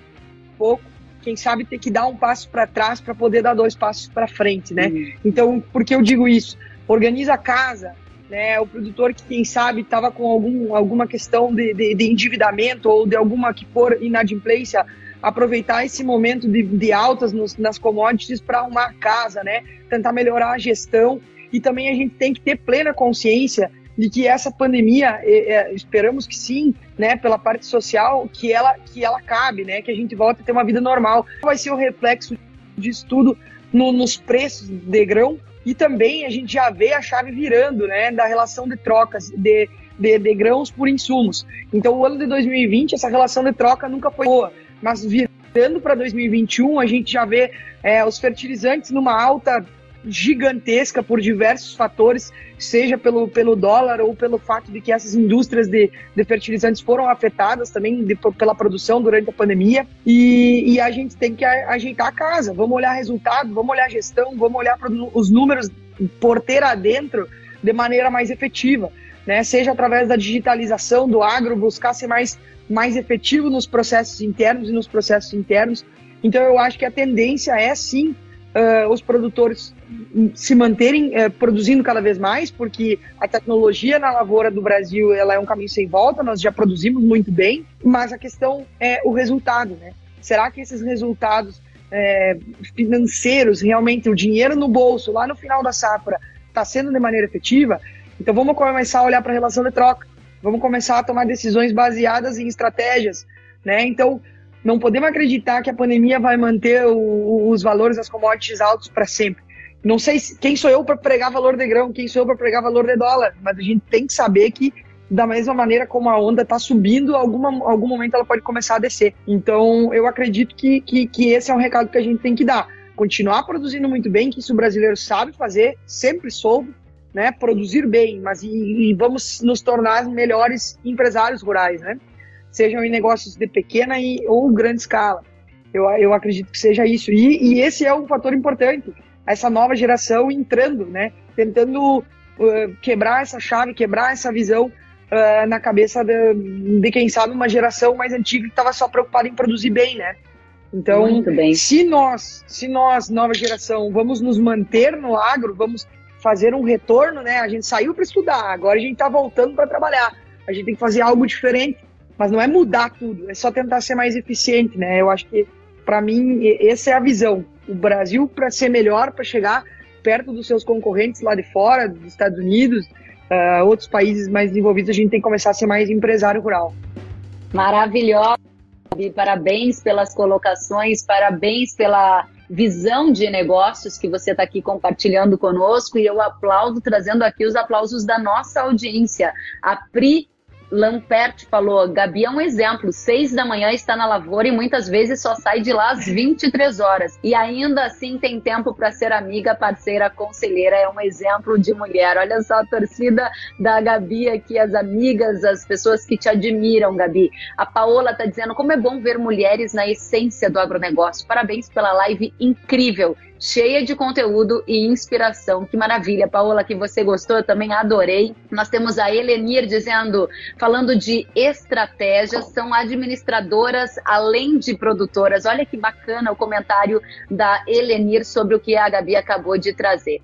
pouco, quem sabe ter que dar um passo para trás para poder dar dois passos para frente, né? Uhum. Então, por que eu digo isso? Organiza a casa, né? O produtor que quem sabe estava com algum, alguma questão de, de, de endividamento ou de alguma que for inadimplência, aproveitar esse momento de, de altas nos, nas commodities para arrumar a casa, né? Tentar melhorar a gestão e também a gente tem que ter plena consciência de que essa pandemia, é, é, esperamos que sim, né, pela parte social, que ela, que ela cabe, né, que a gente volta a ter uma vida normal. Vai ser o reflexo disso tudo no, nos preços de grão e também a gente já vê a chave virando, né, da relação de trocas de, de, de grãos por insumos. Então, o ano de 2020, essa relação de troca nunca foi boa mas virando para 2021, a gente já vê é, os fertilizantes numa alta gigantesca por diversos fatores, seja pelo, pelo dólar ou pelo fato de que essas indústrias de, de fertilizantes foram afetadas também de, pela produção durante a pandemia. E, e, a gente tem que ajeitar a casa. Vamos olhar resultado, vamos olhar gestão, vamos olhar os números porteira adentro de maneira mais efetiva. Né? Seja através da digitalização do agro, buscar ser mais mais efetivo nos processos internos e nos processos internos. Então, eu acho que a tendência é sim uh, os produtores se manterem uh, produzindo cada vez mais, porque a tecnologia na lavoura do Brasil ela é um caminho sem volta, nós já produzimos muito bem, mas a questão é o resultado, né? Será que esses resultados é, financeiros, realmente o dinheiro no bolso, lá no final da safra, está sendo de maneira efetiva? Então vamos começar a olhar para a relação de troca Vamos começar a tomar decisões baseadas em estratégias, né? Então, não podemos acreditar que a pandemia vai manter o, os valores das commodities altos para sempre. Não sei se, quem sou eu para pregar valor de grão, quem sou eu para pregar valor de dólar, mas a gente tem que saber que da mesma maneira como a onda está subindo, alguma, algum momento ela pode começar a descer. Então, eu acredito que, que, que esse é um recado que a gente tem que dar. Continuar produzindo muito bem, que isso o brasileiro sabe fazer, sempre soube, né, produzir bem, mas e, e, vamos nos tornar melhores empresários rurais, né? Sejam em negócios de pequena e, ou grande escala. Eu, eu acredito que seja isso. E, e esse é um fator importante. Essa nova geração entrando, né? Tentando uh, quebrar essa chave, quebrar essa visão uh, na cabeça de, de, quem sabe, uma geração mais antiga que estava só preocupada em produzir bem, né? Então, se nós, se nós, nova geração, vamos nos manter no agro, vamos fazer um retorno, né? A gente saiu para estudar, agora a gente está voltando para trabalhar. A gente tem que fazer algo diferente, mas não é mudar tudo, é só tentar ser mais eficiente, né? Eu acho que para mim essa é a visão. O Brasil para ser melhor, para chegar perto dos seus concorrentes lá de fora, dos Estados Unidos, uh, outros países mais desenvolvidos, a gente tem que começar a ser mais empresário rural.
Maravilhosa. Parabéns pelas colocações, parabéns pela visão de negócios que você está aqui compartilhando conosco e eu aplaudo, trazendo aqui os aplausos da nossa audiência. A Pri Lampert falou: Gabi é um exemplo. Seis da manhã está na lavoura e muitas vezes só sai de lá às 23 horas. E ainda assim tem tempo para ser amiga, parceira, conselheira. É um exemplo de mulher. Olha só a torcida da Gabi aqui, as amigas, as pessoas que te admiram, Gabi. A Paola está dizendo como é bom ver mulheres na essência do agronegócio. Parabéns pela live incrível cheia de conteúdo e inspiração. Que maravilha, Paola, que você gostou, eu também adorei. Nós temos a Elenir dizendo, falando de estratégias, são administradoras além de produtoras. Olha que bacana o comentário da Elenir sobre o que a Gabi acabou de trazer.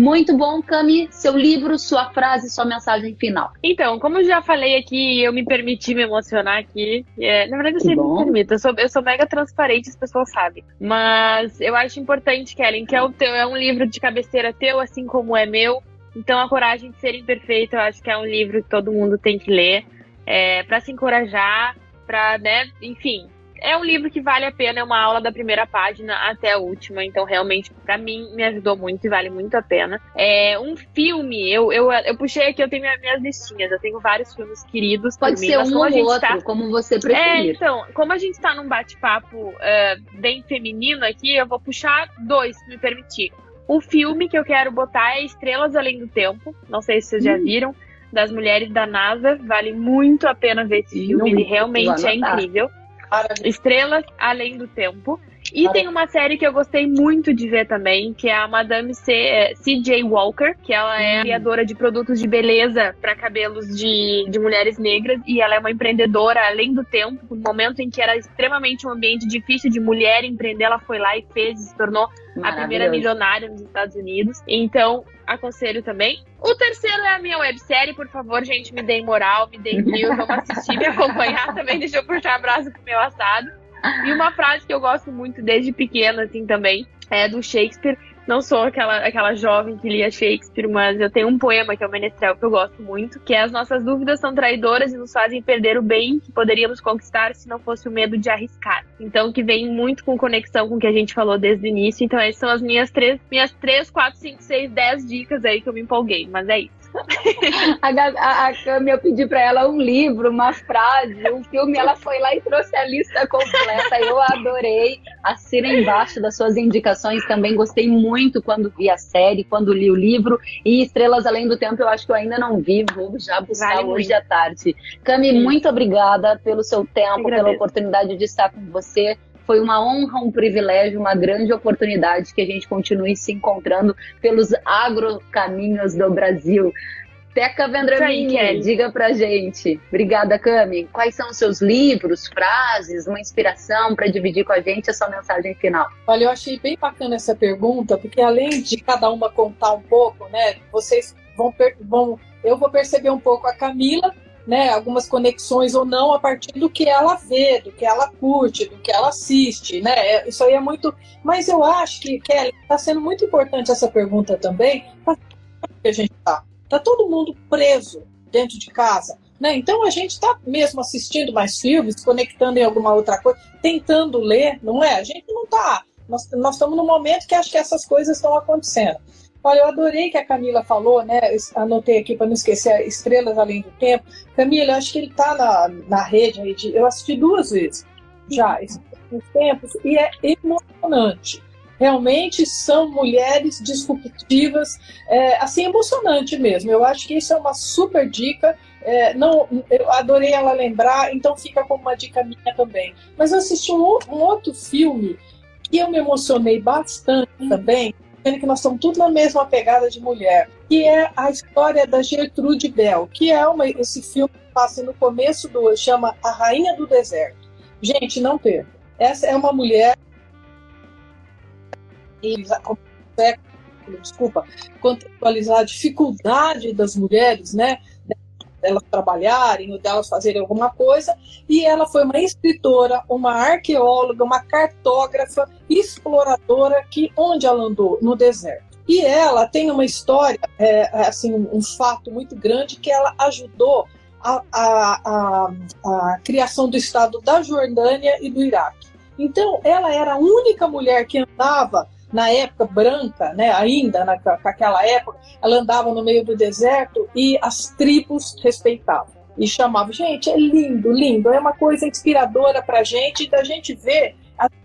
Muito bom, Cami. Seu livro, sua frase, sua mensagem final.
Então, como eu já falei aqui, eu me permiti me emocionar aqui. É, na verdade, eu sempre me permito. Eu sou, eu sou mega transparente, as pessoas sabem. Mas eu acho importante, Kellen, que é, o teu, é um livro de cabeceira teu, assim como é meu. Então, A Coragem de Ser Imperfeito, eu acho que é um livro que todo mundo tem que ler. É, para se encorajar, para, né, enfim, é um livro que vale a pena, é uma aula da primeira página até a última, então realmente para mim me ajudou muito e vale muito a pena. É um filme, eu, eu, eu puxei aqui, eu tenho minhas listinhas, eu tenho vários filmes queridos.
Pode ser mim, um ou outro, tá... como você preferir.
É, então, como a gente tá num bate-papo uh, bem feminino aqui, eu vou puxar dois, se me permitir. O filme que eu quero botar é Estrelas Além do Tempo, não sei se vocês hum. já viram das mulheres da NASA. Vale muito a pena ver esse filme, ele realmente é incrível. Estrelas Além do Tempo. E tem uma série que eu gostei muito de ver também, que é a Madame C.J. Walker, que ela é hum. criadora de produtos de beleza para cabelos de, de mulheres negras e ela é uma empreendedora além do tempo. No momento em que era extremamente um ambiente difícil de mulher empreender, ela foi lá e fez e se tornou a primeira milionária nos Estados Unidos. Então, aconselho também. O terceiro é a minha websérie, por favor, gente, me deem moral, me deem views, vamos assistir, me acompanhar também, deixa eu puxar abraço pro meu assado. E uma frase que eu gosto muito desde pequena, assim, também, é do Shakespeare. Não sou aquela, aquela jovem que lia Shakespeare, mas eu tenho um poema que é o Menestrel que eu gosto muito, que é As nossas dúvidas são traidoras e nos fazem perder o bem que poderíamos conquistar se não fosse o medo de arriscar. Então, que vem muito com conexão com o que a gente falou desde o início. Então, essas são as minhas três, minhas três, quatro, cinco, seis, dez dicas aí que eu me empolguei. Mas é isso
a, a, a Cami, eu pedi para ela um livro, uma frase, um filme, ela foi lá e trouxe a lista completa. Eu adorei. Assina embaixo das suas indicações. Também gostei muito quando vi a série, quando li o livro. E Estrelas Além do Tempo, eu acho que eu ainda não vi. Vou já buscar vale hoje muito. à tarde. Cami, muito obrigada pelo seu tempo, pela oportunidade de estar com você. Foi uma honra, um privilégio, uma grande oportunidade que a gente continue se encontrando pelos agrocaminhos do Brasil. Teca Vendramini, diga pra gente. Obrigada, Cami. Quais são os seus livros, frases, uma inspiração para dividir com a gente a sua mensagem final?
Olha, eu achei bem bacana essa pergunta, porque além de cada uma contar um pouco, né, vocês vão, vão eu vou perceber um pouco a Camila né, algumas conexões ou não a partir do que ela vê, do que ela curte, do que ela assiste, né? É, isso aí é muito. Mas eu acho que, Kelly, está sendo muito importante essa pergunta também, que a gente está. Está todo mundo preso dentro de casa. Né? Então a gente está mesmo assistindo mais filmes, conectando em alguma outra coisa, tentando ler, não é? A gente não está. Nós, nós estamos no momento que acho que essas coisas estão acontecendo. Olha, eu adorei que a Camila falou, né? Anotei aqui para não esquecer Estrelas Além do Tempo. Camila, acho que ele está na, na rede aí. De, eu assisti duas vezes já esses tempos e é emocionante. Realmente são mulheres disruptivas, é, assim, emocionante mesmo. Eu acho que isso é uma super dica. É, não, eu adorei ela lembrar, então fica como uma dica minha também. Mas eu assisti um, um outro filme que eu me emocionei bastante também, vendo que nós estamos tudo na mesma pegada de mulher, que é a história da Gertrude Bell, que é uma, esse filme que passa no começo do chama A Rainha do Deserto. Gente, não perca. Essa é uma mulher desculpa, contextualizar a dificuldade das mulheres, né, delas trabalharem ou delas fazerem alguma coisa, e ela foi uma escritora, uma arqueóloga, uma cartógrafa, exploradora que onde ela andou no deserto. E ela tem uma história, é, é assim, um fato muito grande que ela ajudou a, a, a, a criação do Estado da Jordânia e do Iraque. Então, ela era a única mulher que andava na época branca, né, ainda na, naquela época, ela andava no meio do deserto e as tribos respeitavam e chamavam. Gente, é lindo, lindo, é uma coisa inspiradora para gente, e da gente ver.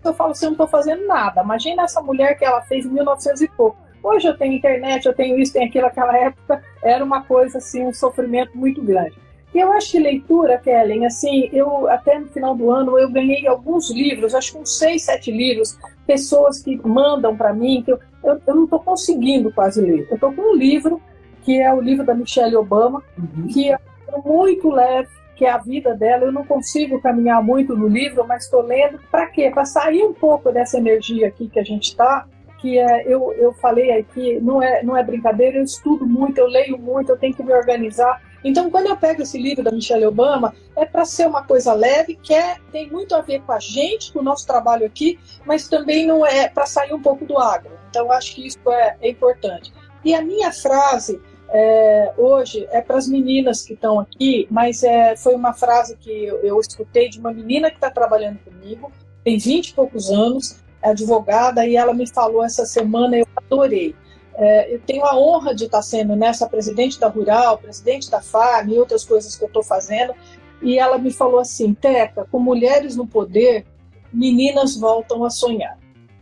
Eu falo assim, eu não estou fazendo nada. Imagina essa mulher que ela fez em 1900 e pouco. Hoje eu tenho internet, eu tenho isso, tenho aquilo. Naquela época era uma coisa assim, um sofrimento muito grande. E eu acho que leitura, Kellen, assim, eu até no final do ano eu ganhei alguns livros, acho que uns seis, sete livros, pessoas que mandam para mim, que eu, eu, eu não estou conseguindo quase ler. Eu estou com um livro, que é o livro da Michelle Obama, uhum. que é muito leve, que é a vida dela. Eu não consigo caminhar muito no livro, mas estou lendo. Para quê? Para sair um pouco dessa energia aqui que a gente está, que é, eu, eu falei aqui, não é, não é brincadeira, eu estudo muito, eu leio muito, eu tenho que me organizar. Então, quando eu pego esse livro da Michelle Obama, é para ser uma coisa leve, que é, tem muito a ver com a gente, com o nosso trabalho aqui, mas também não é para sair um pouco do agro. Então, acho que isso é, é importante. E a minha frase é, hoje é para as meninas que estão aqui, mas é, foi uma frase que eu, eu escutei de uma menina que está trabalhando comigo, tem 20 e poucos anos, é advogada, e ela me falou essa semana, eu adorei. É, eu tenho a honra de estar sendo nessa presidente da Rural, presidente da FAM e outras coisas que eu estou fazendo. E ela me falou assim: Teca, com mulheres no poder, meninas voltam a sonhar.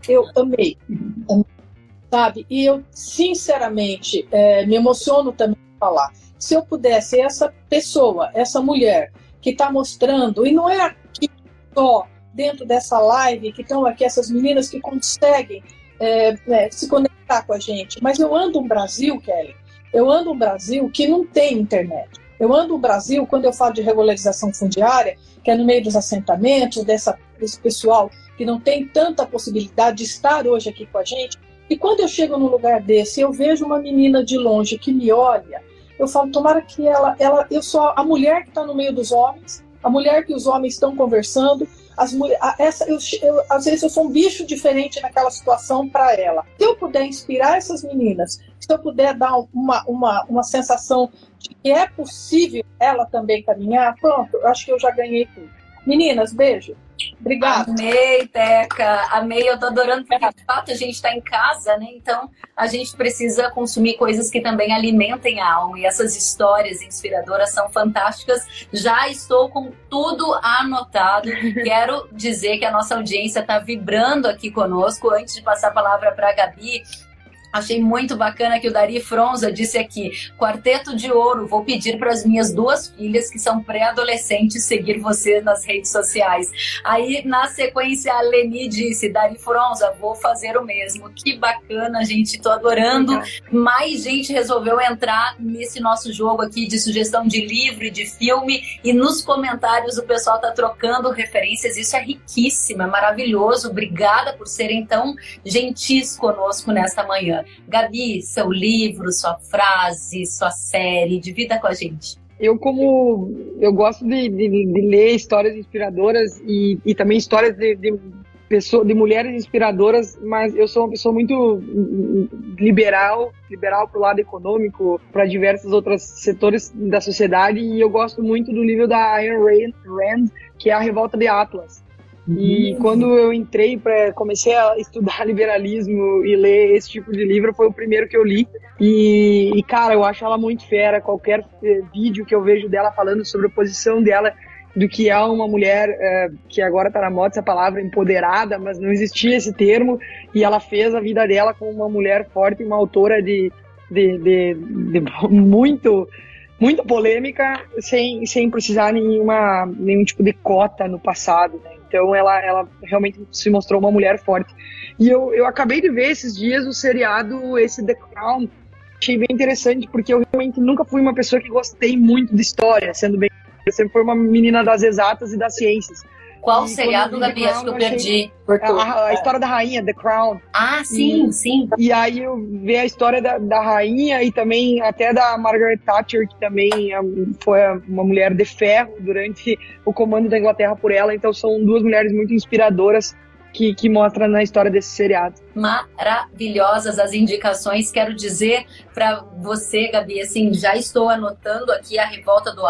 Eu amei, sabe? E eu, sinceramente, é, me emociono também falar. Se eu pudesse, essa pessoa, essa mulher que está mostrando, e não é aqui só dentro dessa live que estão aqui, essas meninas que conseguem é, é, se conectar com a gente. Mas eu ando um Brasil, Kelly, eu ando um Brasil que não tem internet. Eu ando um Brasil, quando eu falo de regularização fundiária, que é no meio dos assentamentos, dessa, desse pessoal que não tem tanta possibilidade de estar hoje aqui com a gente. E quando eu chego num lugar desse, eu vejo uma menina de longe que me olha, eu falo, tomara que ela, ela eu sou a mulher que está no meio dos homens, a mulher que os homens estão conversando, as essa, eu, eu, às vezes eu sou um bicho diferente naquela situação para ela. Se eu puder inspirar essas meninas, se eu puder dar uma, uma, uma sensação de que é possível ela também caminhar, pronto, eu acho que eu já ganhei tudo. Meninas, beijo. Obrigada.
Amei, Teca. Amei. Eu tô adorando porque, de fato, a gente está em casa, né? Então, a gente precisa consumir coisas que também alimentem a alma. E essas histórias inspiradoras são fantásticas. Já estou com tudo anotado. Quero dizer que a nossa audiência está vibrando aqui conosco. Antes de passar a palavra para a Gabi, Achei muito bacana que o Dari Fronza disse aqui: Quarteto de Ouro, vou pedir para as minhas duas filhas, que são pré-adolescentes, seguir você nas redes sociais. Aí, na sequência, a Leni disse: Dari Fronza, vou fazer o mesmo. Que bacana, gente, tô adorando. Mais gente resolveu entrar nesse nosso jogo aqui de sugestão de livro e de filme. E nos comentários o pessoal tá trocando referências. Isso é riquíssimo, é maravilhoso. Obrigada por serem tão gentis conosco nesta manhã. Gabi, seu livro, sua frase, sua série, divida com a gente.
Eu, como eu gosto de, de, de ler histórias inspiradoras e, e também histórias de, de, de mulheres inspiradoras, mas eu sou uma pessoa muito liberal, liberal para o lado econômico, para diversos outros setores da sociedade, e eu gosto muito do livro da Ayn Rand, que é A Revolta de Atlas. E uhum. quando eu entrei para comecei a estudar liberalismo e ler esse tipo de livro, foi o primeiro que eu li. E, e cara, eu acho ela muito fera. Qualquer eh, vídeo que eu vejo dela falando sobre a posição dela do que é uma mulher é, que agora está na moda essa palavra empoderada, mas não existia esse termo e ela fez a vida dela como uma mulher forte, uma autora de, de, de, de muito muito polêmica sem, sem precisar nenhuma nenhum tipo de cota no passado, né? Então ela, ela realmente se mostrou uma mulher forte. E eu, eu acabei de ver esses dias o seriado, esse The Crown. Achei bem interessante, porque eu realmente nunca fui uma pessoa que gostei muito de história, sendo bem. Eu sempre fui uma menina das exatas e das ciências.
Qual seriado, Gabi? Acho que eu perdi.
A, a, história da rainha, The Crown.
Ah, sim,
e,
sim.
E aí eu vi a história da, da rainha e também até da Margaret Thatcher, que também é, foi uma mulher de ferro durante o comando da Inglaterra por ela. Então são duas mulheres muito inspiradoras que, que mostra na história desse seriado.
Maravilhosas as indicações. Quero dizer para você, Gabi, assim, já estou anotando aqui a revolta do,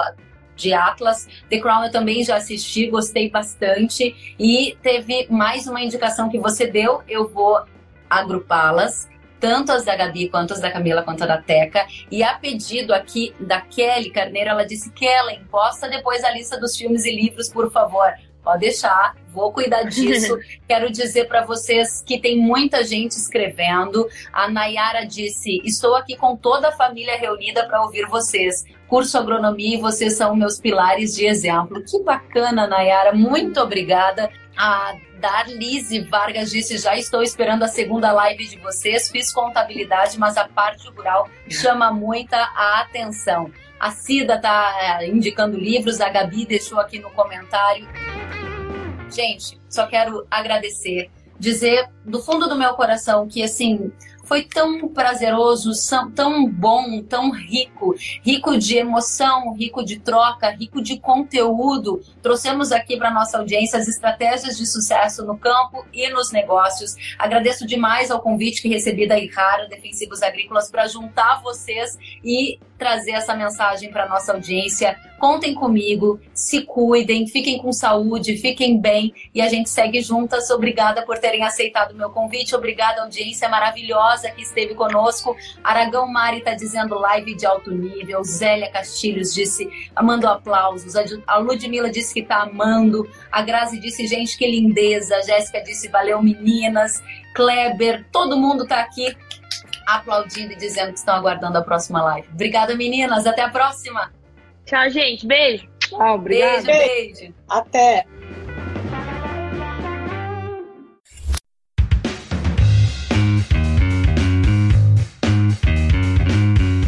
de Atlas. The Crown eu também já assisti, gostei bastante. E teve mais uma indicação que você deu, eu vou agrupá-las tanto as da Gabi quanto as da Camila quanto a da Teca. E a pedido aqui da Kelly Carneiro, ela disse: Kellen, posta depois a lista dos filmes e livros, por favor. Pode deixar, vou cuidar disso. Quero dizer para vocês que tem muita gente escrevendo. A Nayara disse: Estou aqui com toda a família reunida para ouvir vocês. Curso agronomia e vocês são meus pilares de exemplo. Que bacana, Nayara. Muito obrigada. A Darlise Vargas disse: Já estou esperando a segunda live de vocês. Fiz contabilidade, mas a parte rural chama muita a atenção. A Cida está é, indicando livros, a Gabi deixou aqui no comentário. Gente, só quero agradecer, dizer do fundo do meu coração que, assim, foi tão prazeroso, tão bom, tão rico, rico de emoção, rico de troca, rico de conteúdo. Trouxemos aqui para nossa audiência as estratégias de sucesso no campo e nos negócios. Agradeço demais ao convite que recebi da Irrara Defensivos Agrícolas para juntar vocês e trazer essa mensagem para nossa audiência. Contem comigo, se cuidem, fiquem com saúde, fiquem bem e a gente segue juntas. Obrigada por terem aceitado o meu convite, obrigada audiência maravilhosa que esteve conosco. Aragão Mari está dizendo live de alto nível. Zélia Castilhos disse, amando aplausos. A Ludmilla disse que está amando. A Grazi disse, gente, que lindeza. A Jéssica disse, valeu meninas. Kleber, todo mundo está aqui aplaudindo e dizendo que estão aguardando a próxima live. Obrigada, meninas. Até a próxima.
Tchau, gente. Beijo.
Tchau, obrigada.
Beijo, beijo.
Até.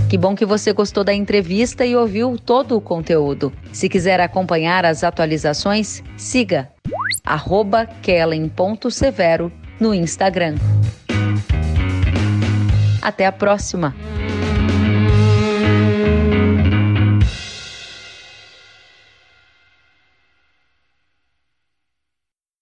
Que bom que você gostou da entrevista e ouviu todo o conteúdo. Se quiser acompanhar as atualizações, siga kellen.severo no Instagram. Até a próxima!